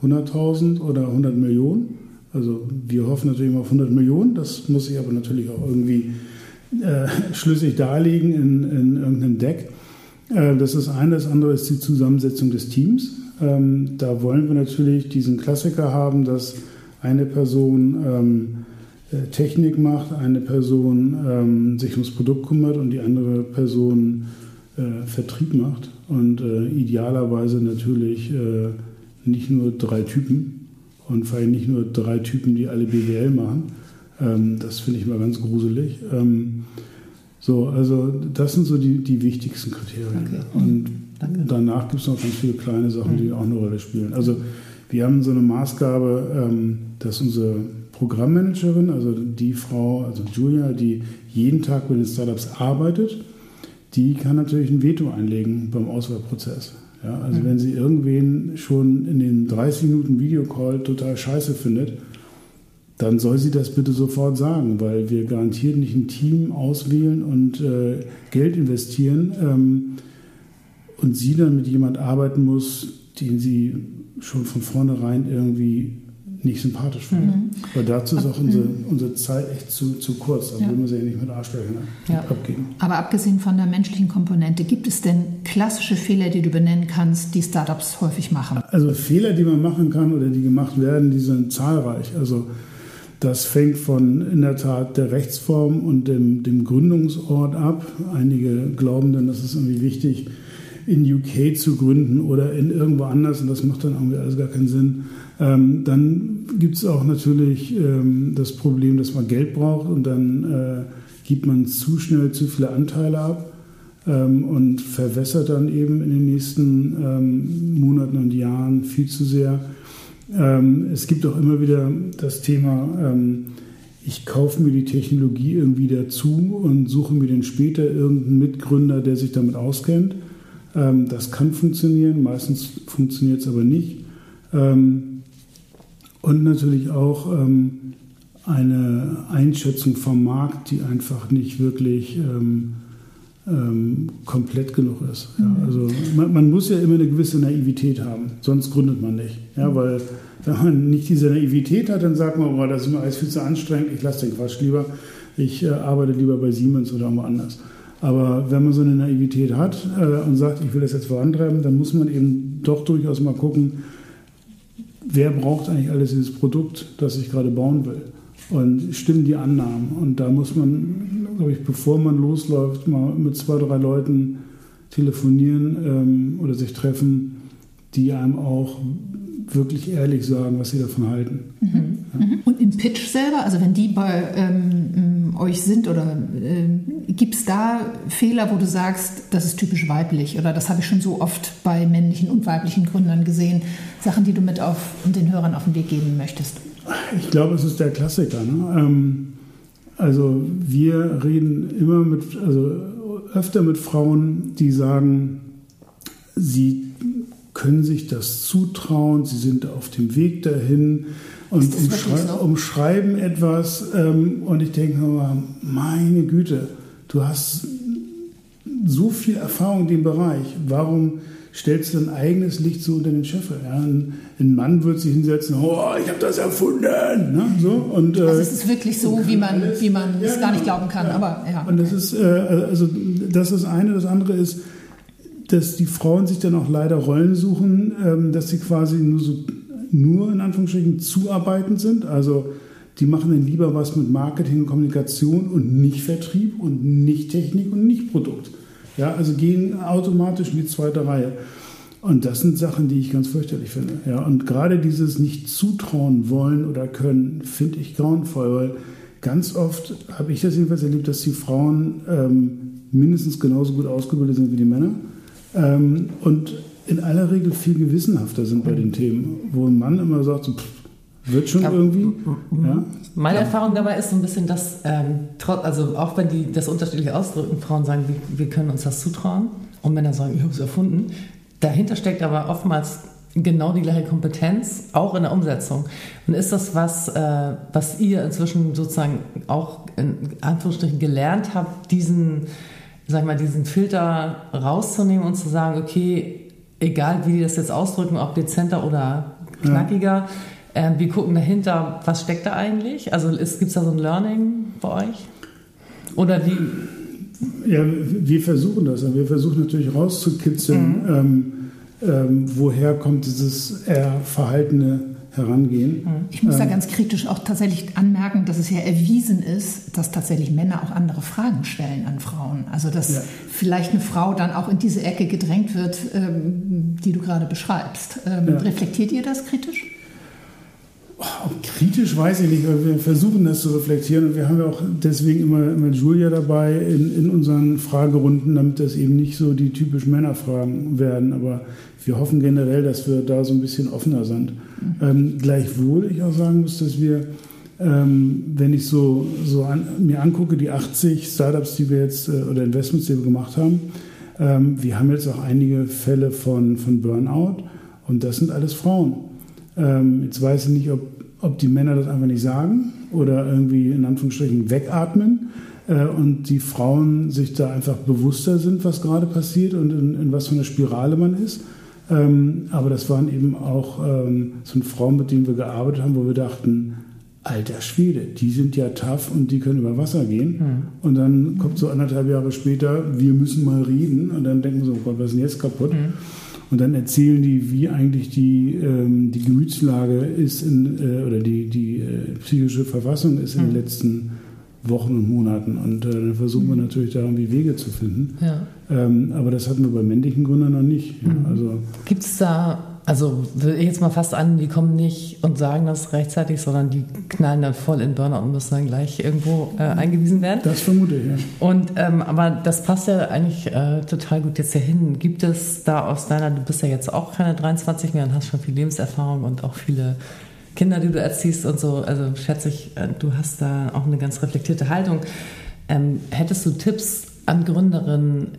Speaker 3: 100.000 oder 100 Millionen? Also wir hoffen natürlich immer auf 100 Millionen. Das muss sich aber natürlich auch irgendwie äh, schlüssig darlegen in, in irgendeinem Deck. Äh, das ist eine. Das andere ist die Zusammensetzung des Teams. Ähm, da wollen wir natürlich diesen Klassiker haben, dass eine Person ähm, äh, Technik macht, eine Person ähm, sich ums Produkt kümmert und die andere Person äh, Vertrieb macht. Und äh, idealerweise natürlich äh, nicht nur drei Typen und vor allem nicht nur drei Typen, die alle BWL machen. Ähm, das finde ich mal ganz gruselig. Ähm, so, also das sind so die, die wichtigsten Kriterien. Okay. Und Danke. Danach gibt es noch ganz viele kleine Sachen, die auch eine Rolle spielen. Also wir haben so eine Maßgabe, ähm, dass unsere Programmmanagerin, also die Frau, also Julia, die jeden Tag mit den Startups arbeitet, die kann natürlich ein Veto einlegen beim Auswahlprozess. Ja, also mhm. wenn sie irgendwen schon in den 30 Minuten Videocall total scheiße findet, dann soll sie das bitte sofort sagen, weil wir garantiert nicht ein Team auswählen und äh, Geld investieren ähm, und sie dann mit jemand arbeiten muss, den sie schon von vornherein irgendwie nicht sympathisch findet. Mhm. Weil dazu ist auch unsere, mhm. unsere Zeit echt zu, zu kurz. Da ja. will man sie ja nicht mit Arschlöchern ja. abgeben.
Speaker 1: Aber abgesehen von der menschlichen Komponente, gibt es denn klassische Fehler, die du benennen kannst, die Startups häufig machen?
Speaker 3: Also Fehler, die man machen kann oder die gemacht werden, die sind zahlreich. Also das fängt von in der Tat der Rechtsform und dem, dem Gründungsort ab. Einige glauben dann, das ist irgendwie wichtig, in UK zu gründen oder in irgendwo anders und das macht dann irgendwie alles gar keinen Sinn. Ähm, dann gibt es auch natürlich ähm, das Problem, dass man Geld braucht und dann äh, gibt man zu schnell zu viele Anteile ab ähm, und verwässert dann eben in den nächsten ähm, Monaten und Jahren viel zu sehr ähm, es gibt auch immer wieder das Thema, ähm, ich kaufe mir die Technologie irgendwie dazu und suche mir dann später irgendeinen Mitgründer, der sich damit auskennt. Ähm, das kann funktionieren, meistens funktioniert es aber nicht. Ähm, und natürlich auch ähm, eine Einschätzung vom Markt, die einfach nicht wirklich ähm, komplett genug ist. Ja, mhm. also man, man, muss ja immer eine gewisse Naivität haben, sonst gründet man nicht. Ja, weil wenn man nicht diese Naivität hat, dann sagt man, oh, das ist mir alles viel zu anstrengend, ich lasse den Quatsch lieber, ich äh, arbeite lieber bei Siemens oder woanders. Aber wenn man so eine Naivität hat äh, und sagt, ich will das jetzt vorantreiben, dann muss man eben doch durchaus mal gucken, wer braucht eigentlich alles dieses Produkt, das ich gerade bauen will. Und stimmen die Annahmen. Und da muss man, glaube ich, bevor man losläuft, mal mit zwei, drei Leuten telefonieren ähm, oder sich treffen, die einem auch wirklich ehrlich sagen, was sie davon halten.
Speaker 1: Mhm. Ja. Mhm. Und im Pitch selber, also wenn die bei ähm, euch sind, oder äh, gibt es da Fehler, wo du sagst, das ist typisch weiblich oder das habe ich schon so oft bei männlichen und weiblichen Gründern gesehen, Sachen, die du mit auf den Hörern auf den Weg geben möchtest?
Speaker 3: Ich glaube, es ist der Klassiker. Ne? Ähm, also wir reden immer mit, also öfter mit Frauen, die sagen, sie können sich das zutrauen, sie sind auf dem Weg dahin und umschrei so? umschreiben etwas. Ähm, und ich denke mir, meine Güte, du hast so viel Erfahrung in dem Bereich. Warum stellst du dein eigenes Licht so unter den Scheffel? Ja, ein, ein, Mann wird sich hinsetzen, oh, ich habe das erfunden. Ne? So, und,
Speaker 1: äh, also es ist wirklich so, wie man, wie man ja, es gar nicht genau. glauben kann. Ja. Aber, ja,
Speaker 3: und das ist, äh, also das ist eine. Das andere ist, dass die Frauen sich dann auch leider Rollen suchen, ähm, dass sie quasi nur so nur in Anführungsstrichen zuarbeitend sind. Also die machen dann lieber was mit Marketing und Kommunikation und nicht Vertrieb und nicht Technik und nicht Produkt. Ja, also gehen automatisch in die zweite Reihe. Und das sind Sachen, die ich ganz fürchterlich finde. Ja, und gerade dieses nicht zutrauen wollen oder können, finde ich grauenvoll, weil ganz oft habe ich das jedenfalls erlebt, dass die Frauen ähm, mindestens genauso gut ausgebildet sind wie die Männer ähm, und in aller Regel viel gewissenhafter sind bei den Themen, wo ein Mann immer sagt, so, pff, wird schon ja, irgendwie.
Speaker 2: Ja? Meine ja. Erfahrung dabei ist so ein bisschen, dass, ähm, also auch wenn die das unterschiedlich ausdrücken, Frauen sagen, wir, wir können uns das zutrauen und Männer sagen, ich habe es erfunden. Dahinter steckt aber oftmals genau die gleiche Kompetenz, auch in der Umsetzung. Und ist das was, äh, was ihr inzwischen sozusagen auch in Anführungsstrichen gelernt habt, diesen sag mal, diesen Filter rauszunehmen und zu sagen, okay, egal wie die das jetzt ausdrücken, ob dezenter oder knackiger, ja. äh, wir gucken dahinter, was steckt da eigentlich? Also gibt es da so ein Learning bei euch? Oder wie?
Speaker 3: Ja, wir versuchen das. Wir versuchen natürlich rauszukitzeln, mhm. ähm, ähm, woher kommt dieses eher verhaltene herangehen.
Speaker 1: Mhm. Ich muss da ähm, ganz kritisch auch tatsächlich anmerken, dass es ja erwiesen ist, dass tatsächlich Männer auch andere Fragen stellen an Frauen. Also dass ja. vielleicht eine Frau dann auch in diese Ecke gedrängt wird, ähm, die du gerade beschreibst. Ähm, ja. Reflektiert ihr das kritisch?
Speaker 3: Kritisch weiß ich nicht, aber wir versuchen das zu reflektieren und wir haben ja auch deswegen immer, immer Julia dabei in, in unseren Fragerunden, damit das eben nicht so die typischen Männerfragen werden. Aber wir hoffen generell, dass wir da so ein bisschen offener sind. Ähm, gleichwohl ich auch sagen muss, dass wir, ähm, wenn ich so, so an, mir angucke, die 80 Startups, die wir jetzt äh, oder Investments, die wir gemacht haben, Ähm, wir haben jetzt auch einige Fälle von, von Burnout und das sind alles Frauen. Ähm, jetzt weiß ich nicht, ob, ob die Männer das einfach nicht sagen oder irgendwie in Anführungsstrichen wegatmen äh, und die Frauen sich da einfach bewusster sind, was gerade passiert und in, in was für einer Spirale man ist. Ähm, aber das waren eben auch ähm, so Frauen, mit denen wir gearbeitet haben, wo wir dachten, alter Schwede, die sind ja tough und die können über Wasser gehen. Mhm. Und dann kommt so anderthalb Jahre später, wir müssen mal reden. Und dann denken wir so, oh Gott, was ist denn jetzt kaputt? Mhm. Und dann erzählen die, wie eigentlich die, ähm, die Gemütslage ist in, äh, oder die, die äh, psychische Verfassung ist in den mhm. letzten Wochen und Monaten. Und äh, dann versuchen wir mhm. natürlich da irgendwie Wege zu finden. Ja. Ähm, aber das hatten wir bei männlichen Gründern noch nicht. Ja,
Speaker 2: mhm. also Gibt es da also will ich jetzt mal fast an, die kommen nicht und sagen das rechtzeitig, sondern die knallen dann voll in Burnout und müssen dann gleich irgendwo äh, eingewiesen werden.
Speaker 3: Das vermute ich, ja.
Speaker 2: Und, ähm, aber das passt ja eigentlich äh, total gut jetzt hier hin. Gibt es da aus deiner, du bist ja jetzt auch keine 23 mehr und hast schon viel Lebenserfahrung und auch viele Kinder, die du erziehst und so, also schätze ich, äh, du hast da auch eine ganz reflektierte Haltung. Ähm, hättest du Tipps an Gründerinnen,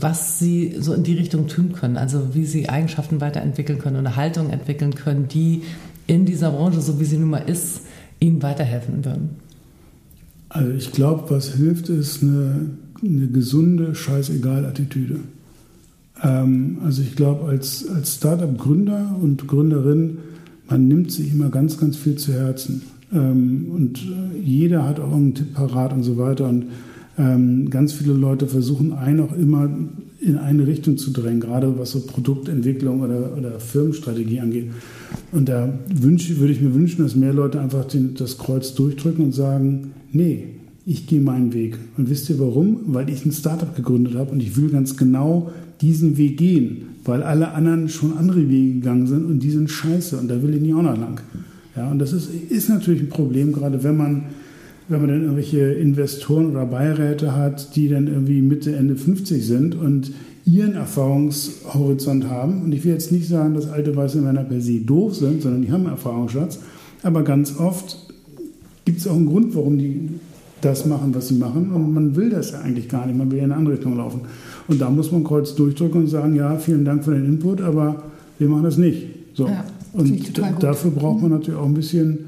Speaker 2: was sie so in die Richtung tun können, also wie sie Eigenschaften weiterentwickeln können oder Haltung entwickeln können, die in dieser Branche, so wie sie nun mal ist, ihnen weiterhelfen würden?
Speaker 3: Also ich glaube, was hilft, ist eine, eine gesunde Scheißegal-Attitüde. Ähm, also ich glaube, als, als Startup-Gründer und Gründerin, man nimmt sich immer ganz, ganz viel zu Herzen. Ähm, und äh, jeder hat auch einen Tipp parat und so weiter. Und ähm, ganz viele Leute versuchen einen auch immer in eine Richtung zu drängen, gerade was so Produktentwicklung oder, oder Firmenstrategie angeht. Und da wünsche, würde ich mir wünschen, dass mehr Leute einfach den, das Kreuz durchdrücken und sagen, nee, ich gehe meinen Weg. Und wisst ihr warum? Weil ich ein Startup gegründet habe und ich will ganz genau diesen Weg gehen, weil alle anderen schon andere Wege gegangen sind und die sind scheiße und da will ich nicht auch noch lang. Ja, und das ist, ist natürlich ein Problem, gerade wenn man wenn man dann irgendwelche Investoren oder Beiräte hat, die dann irgendwie Mitte, Ende 50 sind und ihren Erfahrungshorizont haben. Und ich will jetzt nicht sagen, dass alte weiße Männer per se doof sind, sondern die haben einen Erfahrungsschatz. Aber ganz oft gibt es auch einen Grund, warum die das machen, was sie machen. Und man will das ja eigentlich gar nicht. Man will ja in eine andere Richtung laufen. Und da muss man kreuz durchdrücken und sagen, ja, vielen Dank für den Input, aber wir machen das nicht. So. Ja, und dafür braucht man natürlich auch ein bisschen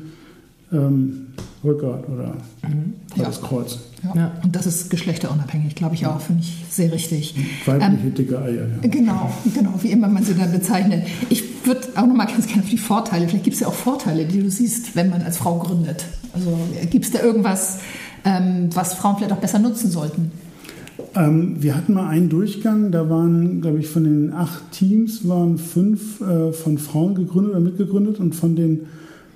Speaker 3: ähm, Rückgrat oder mhm. das ja. Kreuz.
Speaker 1: Ja. ja. Und das ist geschlechterunabhängig, glaube ich auch, finde ich sehr richtig.
Speaker 3: Weibliche ähm, dicke Eier.
Speaker 1: Ja. Genau, genau, wie immer man sie dann bezeichnet. Ich würde auch noch mal ganz gerne auf die Vorteile, vielleicht gibt es ja auch Vorteile, die du siehst, wenn man als Frau gründet. Also gibt es da irgendwas, was Frauen vielleicht auch besser nutzen sollten?
Speaker 3: Ähm, wir hatten mal einen Durchgang, da waren, glaube ich, von den acht Teams waren fünf äh, von Frauen gegründet oder mitgegründet und von den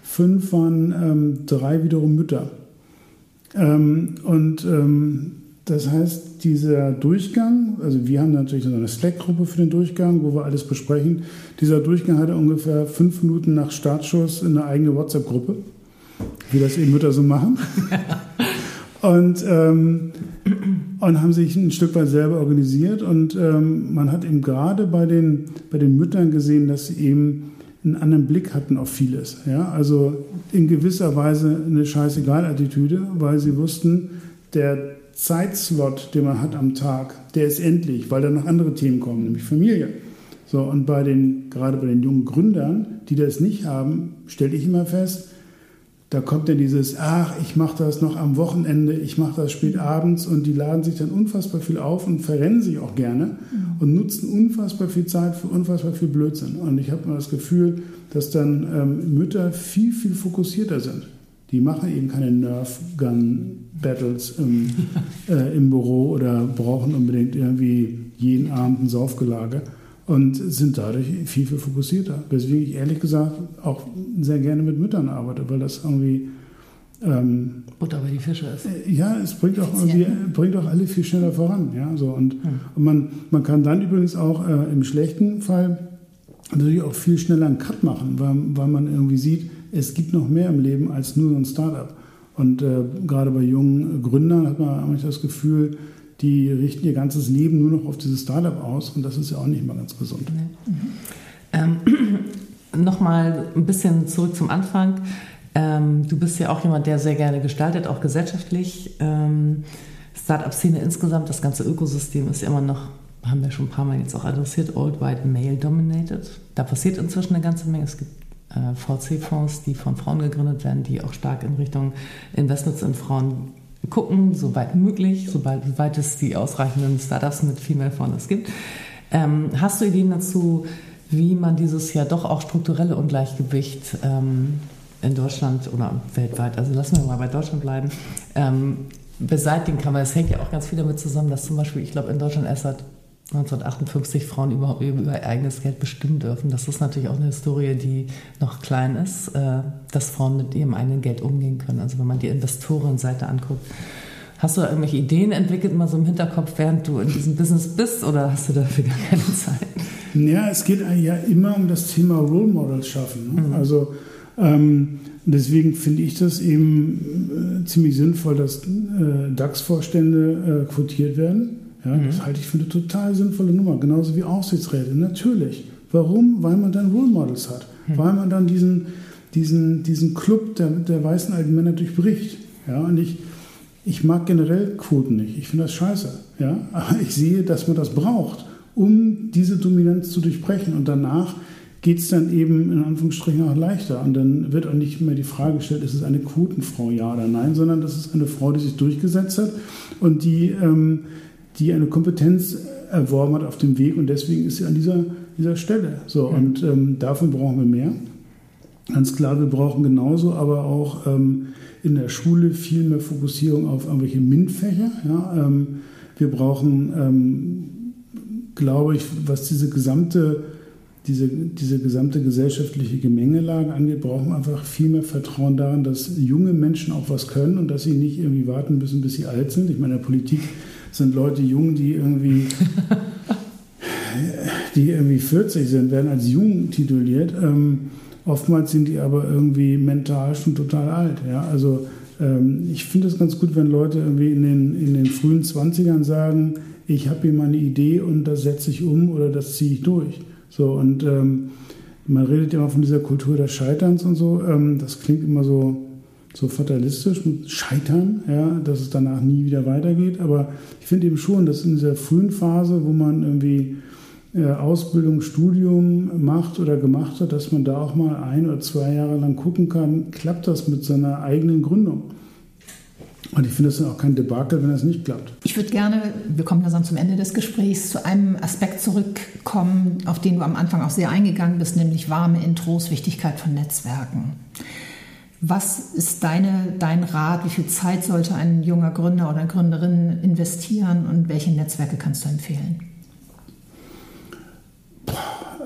Speaker 3: fünf waren ähm, drei wiederum Mütter. Ähm, und ähm, das heißt, dieser Durchgang, also wir haben natürlich so eine Slack-Gruppe für den Durchgang, wo wir alles besprechen. Dieser Durchgang hatte ungefähr fünf Minuten nach Startschuss eine eigene WhatsApp-Gruppe, wie das eben Mütter so machen. *laughs* und, ähm, und haben sich ein Stück weit selber organisiert. Und ähm, man hat eben gerade bei den, bei den Müttern gesehen, dass sie eben einen anderen Blick hatten auf vieles. Ja? Also in gewisser Weise eine Scheißegal-Attitüde, weil sie wussten, der Zeitslot, den man hat am Tag, der ist endlich, weil dann noch andere Themen kommen, nämlich Familie. So, und bei den, gerade bei den jungen Gründern, die das nicht haben, stelle ich immer fest, da kommt dann dieses, ach, ich mache das noch am Wochenende, ich mache das spät abends und die laden sich dann unfassbar viel auf und verrennen sich auch gerne und nutzen unfassbar viel Zeit für unfassbar viel Blödsinn. Und ich habe mal das Gefühl, dass dann ähm, Mütter viel, viel fokussierter sind. Die machen eben keine Nerf-Gun-Battles im, *laughs* äh, im Büro oder brauchen unbedingt irgendwie jeden Abend ein Saufgelage und sind dadurch viel, viel fokussierter. Weswegen ich ehrlich gesagt auch sehr gerne mit Müttern arbeite, weil das irgendwie.
Speaker 2: Ähm, Butter bei die Fische ist.
Speaker 3: Äh, ja, es bringt auch, irgendwie, bringt auch alle viel schneller voran. Ja, so. und, hm. und man, man kann dann übrigens auch äh, im schlechten Fall natürlich auch viel schneller einen Cut machen, weil, weil man irgendwie sieht, es gibt noch mehr im Leben als nur so ein Startup. Und äh, gerade bei jungen Gründern hat man eigentlich das Gefühl, die richten ihr ganzes Leben nur noch auf dieses Startup aus und das ist ja auch nicht mal ganz gesund. Mhm.
Speaker 2: Ähm, *clears throat* Nochmal ein bisschen zurück zum Anfang. Ähm, du bist ja auch jemand, der sehr gerne gestaltet, auch gesellschaftlich. Ähm, Startup-Szene insgesamt, das ganze Ökosystem ist ja immer noch haben wir schon ein paar Mal jetzt auch adressiert, Old White Male Dominated. Da passiert inzwischen eine ganze Menge. Es gibt äh, VC-Fonds, die von Frauen gegründet werden, die auch stark in Richtung Investments in Frauen gucken, soweit möglich, sobald, soweit es die ausreichenden Startups mit Female Founders gibt. Ähm, hast du Ideen dazu, wie man dieses ja doch auch strukturelle Ungleichgewicht ähm, in Deutschland oder weltweit, also lassen wir mal bei Deutschland bleiben, ähm, beseitigen kann? Weil es hängt ja auch ganz viel damit zusammen, dass zum Beispiel, ich glaube, in Deutschland erst seit 1958 Frauen überhaupt über ihr eigenes Geld bestimmen dürfen. Das ist natürlich auch eine Historie, die noch klein ist, äh, dass Frauen mit ihrem eigenen Geld umgehen können. Also wenn man die Investorenseite anguckt. Hast du da irgendwelche Ideen entwickelt, mal so im Hinterkopf, während du in diesem Business bist, oder hast du dafür gar keine Zeit?
Speaker 3: Ja, es geht ja immer um das Thema Role Models schaffen. Ne? Mhm. Also ähm, deswegen finde ich das eben äh, ziemlich sinnvoll, dass äh, DAX-Vorstände äh, quotiert werden ja, mhm. Das halte ich für eine total sinnvolle Nummer, genauso wie Aufsichtsräte. Natürlich. Warum? Weil man dann Role Models hat. Mhm. Weil man dann diesen, diesen, diesen Club der, der weißen alten Männer durchbricht. Ja, und ich, ich mag generell Quoten nicht. Ich finde das scheiße. Ja? *laughs* Aber ich sehe, dass man das braucht, um diese Dominanz zu durchbrechen. Und danach geht es dann eben in Anführungsstrichen auch leichter. Und dann wird auch nicht mehr die Frage gestellt, ist es eine Quotenfrau, ja oder nein, sondern das ist eine Frau, die sich durchgesetzt hat und die ähm, die eine Kompetenz erworben hat auf dem Weg und deswegen ist sie an dieser, dieser Stelle. So, mhm. und ähm, davon brauchen wir mehr. Ganz klar, wir brauchen genauso aber auch ähm, in der Schule viel mehr Fokussierung auf irgendwelche MINT-Fächer. Ja? Ähm, wir brauchen, ähm, glaube ich, was diese gesamte, diese, diese gesamte gesellschaftliche Gemengelage angeht, brauchen wir einfach viel mehr Vertrauen daran, dass junge Menschen auch was können und dass sie nicht irgendwie warten müssen, bis sie alt sind. Ich meine, in der Politik sind Leute jung, die irgendwie, die irgendwie 40 sind, werden als jung tituliert. Ähm, oftmals sind die aber irgendwie mental schon total alt. Ja? Also ähm, ich finde es ganz gut, wenn Leute irgendwie in den, in den frühen 20ern sagen, ich habe hier mal eine Idee und das setze ich um oder das ziehe ich durch. So und ähm, man redet ja immer von dieser Kultur des Scheiterns und so. Ähm, das klingt immer so so fatalistisch mit Scheitern, ja, dass es danach nie wieder weitergeht. Aber ich finde eben schon, dass in dieser frühen Phase, wo man irgendwie äh, Ausbildung, Studium macht oder gemacht hat, dass man da auch mal ein oder zwei Jahre lang gucken kann, klappt das mit seiner eigenen Gründung. Und ich finde es dann auch kein Debakel, wenn das nicht klappt.
Speaker 1: Ich würde gerne, wir kommen langsam zum Ende des Gesprächs, zu einem Aspekt zurückkommen, auf den du am Anfang auch sehr eingegangen bist, nämlich warme Intros, Wichtigkeit von Netzwerken. Was ist deine, dein Rat? Wie viel Zeit sollte ein junger Gründer oder Gründerin investieren und welche Netzwerke kannst du empfehlen?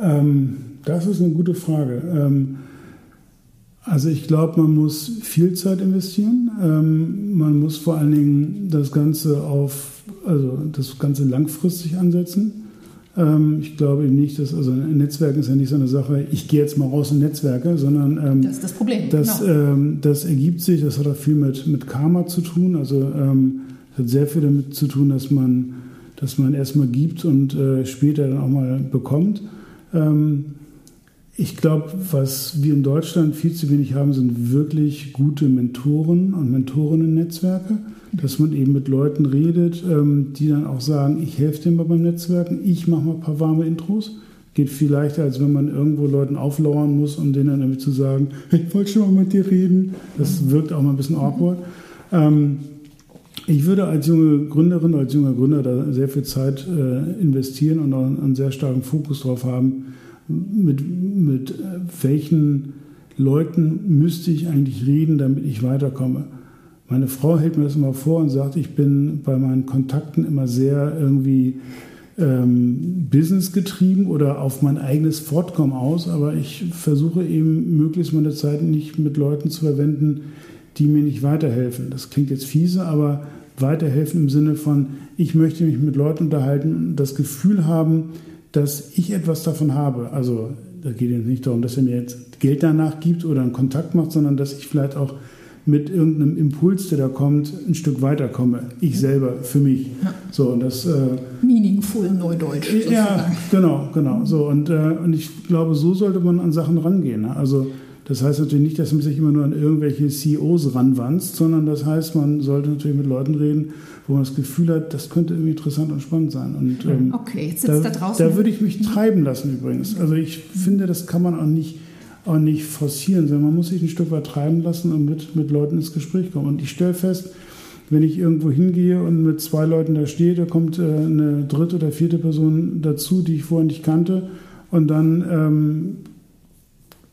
Speaker 3: Ähm, das ist eine gute Frage. Ähm, also ich glaube, man muss viel Zeit investieren. Ähm, man muss vor allen Dingen das Ganze auf, also das Ganze langfristig ansetzen. Ähm, ich glaube eben nicht, dass, also ein Netzwerk ist ja nicht so eine Sache, ich gehe jetzt mal raus in Netzwerke, sondern
Speaker 1: ähm, das ist das Problem.
Speaker 3: Das, genau. ähm, das ergibt sich, das hat auch viel mit, mit Karma zu tun. Also ähm, hat sehr viel damit zu tun, dass man, dass man erstmal gibt und äh, später dann auch mal bekommt. Ähm, ich glaube, was wir in Deutschland viel zu wenig haben, sind wirklich gute Mentoren und Mentorinnen-Netzwerke dass man eben mit Leuten redet, ähm, die dann auch sagen, ich helfe dir mal beim Netzwerken, ich mache mal ein paar warme Intros. Geht viel leichter, als wenn man irgendwo Leuten auflauern muss, um denen dann irgendwie zu sagen, *laughs* ich wollte schon mal mit dir reden. Das wirkt auch mal ein bisschen awkward. Ähm, ich würde als junge Gründerin, als junger Gründer da sehr viel Zeit äh, investieren und einen sehr starken Fokus drauf haben, mit, mit äh, welchen Leuten müsste ich eigentlich reden, damit ich weiterkomme. Meine Frau hält mir das immer vor und sagt, ich bin bei meinen Kontakten immer sehr irgendwie ähm, businessgetrieben oder auf mein eigenes Fortkommen aus, aber ich versuche eben möglichst meine Zeit nicht mit Leuten zu verwenden, die mir nicht weiterhelfen. Das klingt jetzt fiese, aber weiterhelfen im Sinne von, ich möchte mich mit Leuten unterhalten und das Gefühl haben, dass ich etwas davon habe. Also da geht es nicht darum, dass er mir jetzt Geld danach gibt oder einen Kontakt macht, sondern dass ich vielleicht auch mit irgendeinem Impuls, der da kommt, ein Stück weiterkomme. Ich selber, für mich. Ja. So, und das, äh,
Speaker 1: Meaningful Neudeutsch.
Speaker 3: Ja, genau, genau. So, und, äh, und ich glaube, so sollte man an Sachen rangehen. Ne? Also Das heißt natürlich nicht, dass man sich immer nur an irgendwelche CEOs ranwanzt, sondern das heißt, man sollte natürlich mit Leuten reden, wo man das Gefühl hat, das könnte irgendwie interessant und spannend sein. Und,
Speaker 1: ähm, okay, jetzt sitzt
Speaker 3: da,
Speaker 1: da draußen.
Speaker 3: Da würde ich mich treiben lassen übrigens. Also ich finde, das kann man auch nicht, auch nicht forcieren, sondern man muss sich ein Stück weit treiben lassen und mit, mit Leuten ins Gespräch kommen. Und ich stelle fest, wenn ich irgendwo hingehe und mit zwei Leuten da stehe, da kommt äh, eine dritte oder vierte Person dazu, die ich vorher nicht kannte. Und dann ähm,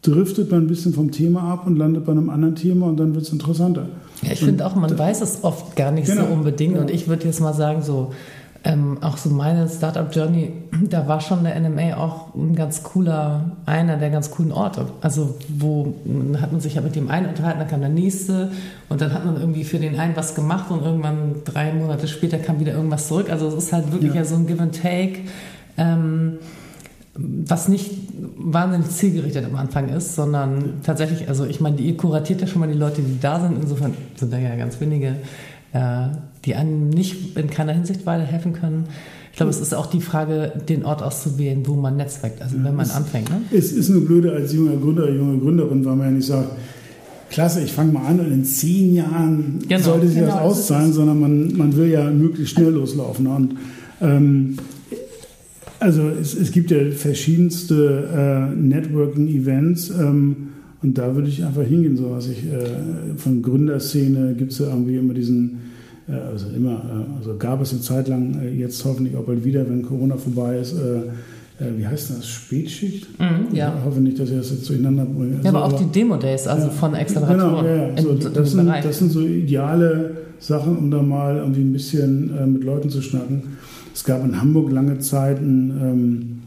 Speaker 3: driftet man ein bisschen vom Thema ab und landet bei einem anderen Thema und dann wird es interessanter.
Speaker 2: Ja, ich finde auch, man weiß es oft gar nicht genau, so unbedingt. Und ich würde jetzt mal sagen, so ähm, auch so meine Startup-Journey, *clears throat* da war schon der NMA auch ein ganz cooler, einer der ganz coolen Orte. Also wo hat man sich ja mit dem einen unterhalten, dann kam der nächste und dann hat man irgendwie für den einen was gemacht und irgendwann drei Monate später kam wieder irgendwas zurück. Also es ist halt wirklich ja, ja so ein Give and Take. Ähm, was nicht wahnsinnig zielgerichtet am Anfang ist, sondern tatsächlich, also ich meine, ihr kuratiert ja schon mal die Leute, die da sind, insofern sind da ja ganz wenige, äh, die einem nicht in keiner Hinsicht weiterhelfen können. Ich glaube, es ist auch die Frage, den Ort auszuwählen, wo man netzwerkt, also wenn man es, anfängt. Ne?
Speaker 3: Es ist nur blöde als junger Gründer, junge Gründerin, weil man ja nicht sagt, klasse, ich fange mal an und in zehn Jahren genau, sollte sich genau, das auszahlen, sondern man, man will ja möglichst schnell loslaufen. Und ähm, also es, es gibt ja verschiedenste äh, Networking-Events ähm, und da würde ich einfach hingehen. So was ich äh, von Gründerszene gibt es ja irgendwie immer diesen, äh, also immer, äh, also gab es eine Zeit lang, äh, jetzt hoffentlich auch bald wieder, wenn Corona vorbei ist. Äh, wie heißt das? Spätschicht?
Speaker 2: Mhm, ja.
Speaker 3: Ich hoffe nicht, dass ihr das jetzt durcheinander bringt.
Speaker 2: Ja, aber auch die Demo-Days, also ja, von Acceleratoren.
Speaker 3: Genau, ja, ja. So, das, sind, das sind so ideale Sachen, um da mal irgendwie ein bisschen mit Leuten zu schnacken. Es gab in Hamburg lange Zeit ein ähm,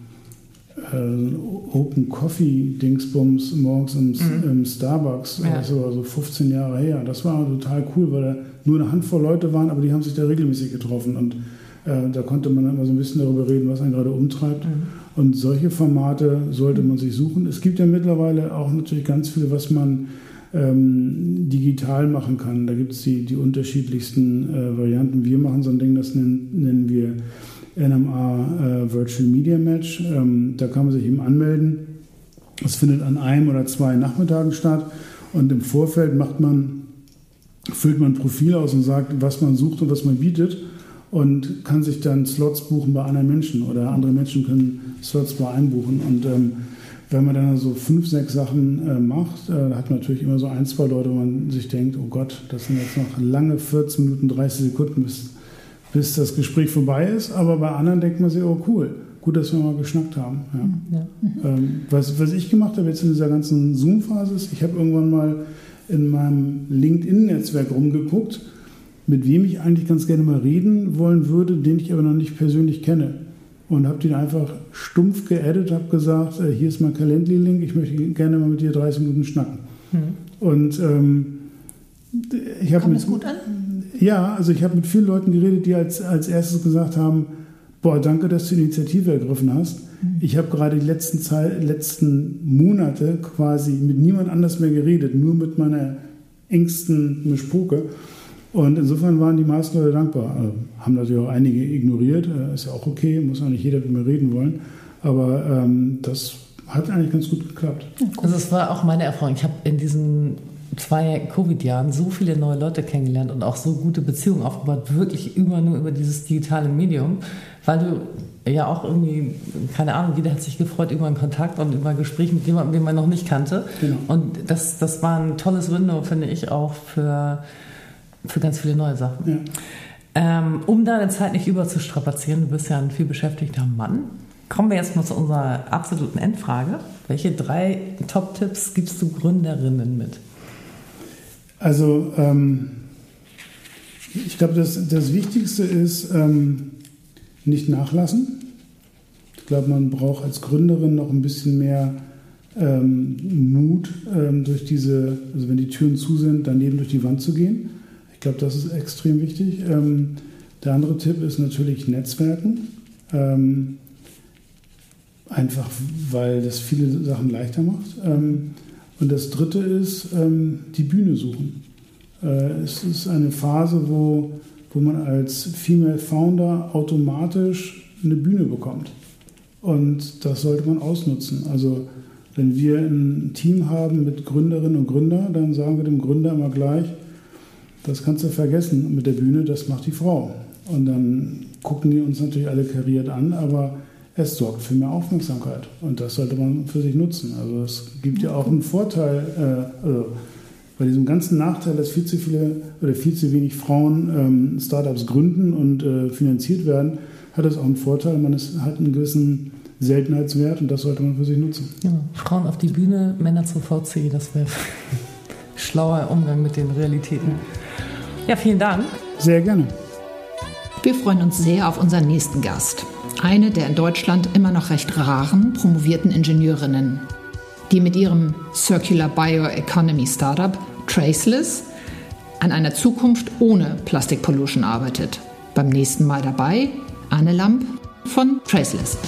Speaker 3: äh, Open Coffee Dingsbums morgens im, mhm. im Starbucks, ja. das war so 15 Jahre her. Das war total cool, weil da nur eine Handvoll Leute waren, aber die haben sich da regelmäßig getroffen und äh, da konnte man immer so ein bisschen darüber reden, was einen gerade umtreibt. Mhm. Und solche Formate sollte man sich suchen. Es gibt ja mittlerweile auch natürlich ganz viel, was man ähm, digital machen kann. Da gibt es die, die unterschiedlichsten äh, Varianten. Wir machen so ein Ding, das nennen, nennen wir NMA äh, Virtual Media Match. Ähm, da kann man sich eben anmelden. Das findet an einem oder zwei Nachmittagen statt. Und im Vorfeld macht man, füllt man ein Profil aus und sagt, was man sucht und was man bietet und kann sich dann Slots buchen bei anderen Menschen oder andere Menschen können Slots bei einem buchen. Und ähm, wenn man dann so fünf, sechs Sachen äh, macht, äh, hat man natürlich immer so ein, zwei Leute, wo man sich denkt, oh Gott, das sind jetzt noch lange 14 Minuten, 30 Sekunden, bis, bis das Gespräch vorbei ist. Aber bei anderen denkt man sich, oh cool, gut, dass wir mal geschnackt haben. Ja. Ja. Ähm, was, was ich gemacht habe jetzt in dieser ganzen Zoom-Phase ist, ich habe irgendwann mal in meinem LinkedIn-Netzwerk rumgeguckt, mit wem ich eigentlich ganz gerne mal reden wollen würde, den ich aber noch nicht persönlich kenne und habe den einfach stumpf geaddet, habe gesagt, äh, hier ist mein Calendly-Link, ich möchte gerne mal mit dir 30 Minuten schnacken. Mhm. Und ähm, ich habe
Speaker 1: mit, gut an?
Speaker 3: Ja, also ich habe mit vielen Leuten geredet, die als, als erstes gesagt haben, boah, danke, dass du die Initiative ergriffen hast. Mhm. Ich habe gerade die letzten, Zeit, letzten Monate quasi mit niemand anders mehr geredet, nur mit meiner engsten Mischpoke. Und insofern waren die meisten Leute dankbar. Also haben natürlich auch einige ignoriert, äh, ist ja auch okay, muss auch nicht jeder mit mir reden wollen. Aber ähm, das hat eigentlich ganz gut geklappt.
Speaker 2: Also es war auch meine Erfahrung. Ich habe in diesen zwei Covid-Jahren so viele neue Leute kennengelernt und auch so gute Beziehungen aufgebaut, wirklich immer nur über dieses digitale Medium, weil du ja auch irgendwie, keine Ahnung, jeder hat sich gefreut über einen Kontakt und über ein Gespräch mit jemandem, den man noch nicht kannte. Genau. Und das, das war ein tolles Window, finde ich, auch für für ganz viele neue Sachen. Ja. Ähm, um deine Zeit nicht überzustrapazieren, du bist ja ein viel beschäftigter Mann, kommen wir jetzt mal zu unserer absoluten Endfrage. Welche drei Top-Tipps gibst du Gründerinnen mit?
Speaker 3: Also, ähm, ich glaube, das, das Wichtigste ist ähm, nicht nachlassen. Ich glaube, man braucht als Gründerin noch ein bisschen mehr ähm, Mut, ähm, durch diese, also wenn die Türen zu sind, daneben durch die Wand zu gehen. Ich glaube, das ist extrem wichtig. Ähm, der andere Tipp ist natürlich Netzwerken. Ähm, einfach weil das viele Sachen leichter macht. Ähm, und das dritte ist ähm, die Bühne suchen. Äh, es ist eine Phase, wo, wo man als Female Founder automatisch eine Bühne bekommt. Und das sollte man ausnutzen. Also Wenn wir ein Team haben mit Gründerinnen und Gründern, dann sagen wir dem Gründer immer gleich, das kannst du vergessen mit der Bühne, das macht die Frau. Und dann gucken die uns natürlich alle kariert an, aber es sorgt für mehr Aufmerksamkeit. Und das sollte man für sich nutzen. Also es gibt ja auch einen Vorteil, äh, also bei diesem ganzen Nachteil, dass viel zu viele oder viel zu wenig Frauen ähm, Startups gründen und äh, finanziert werden, hat es auch einen Vorteil. Man ist, hat einen gewissen Seltenheitswert und das sollte man für sich nutzen.
Speaker 2: Ja, Frauen auf die Bühne, Männer zur VC, das wäre schlauer Umgang mit den Realitäten. Ja, vielen Dank.
Speaker 3: Sehr gerne.
Speaker 1: Wir freuen uns sehr auf unseren nächsten Gast. Eine der in Deutschland immer noch recht raren promovierten Ingenieurinnen, die mit ihrem Circular Bioeconomy Startup Traceless an einer Zukunft ohne Plastic Pollution arbeitet. Beim nächsten Mal dabei Anne Lamp von Traceless.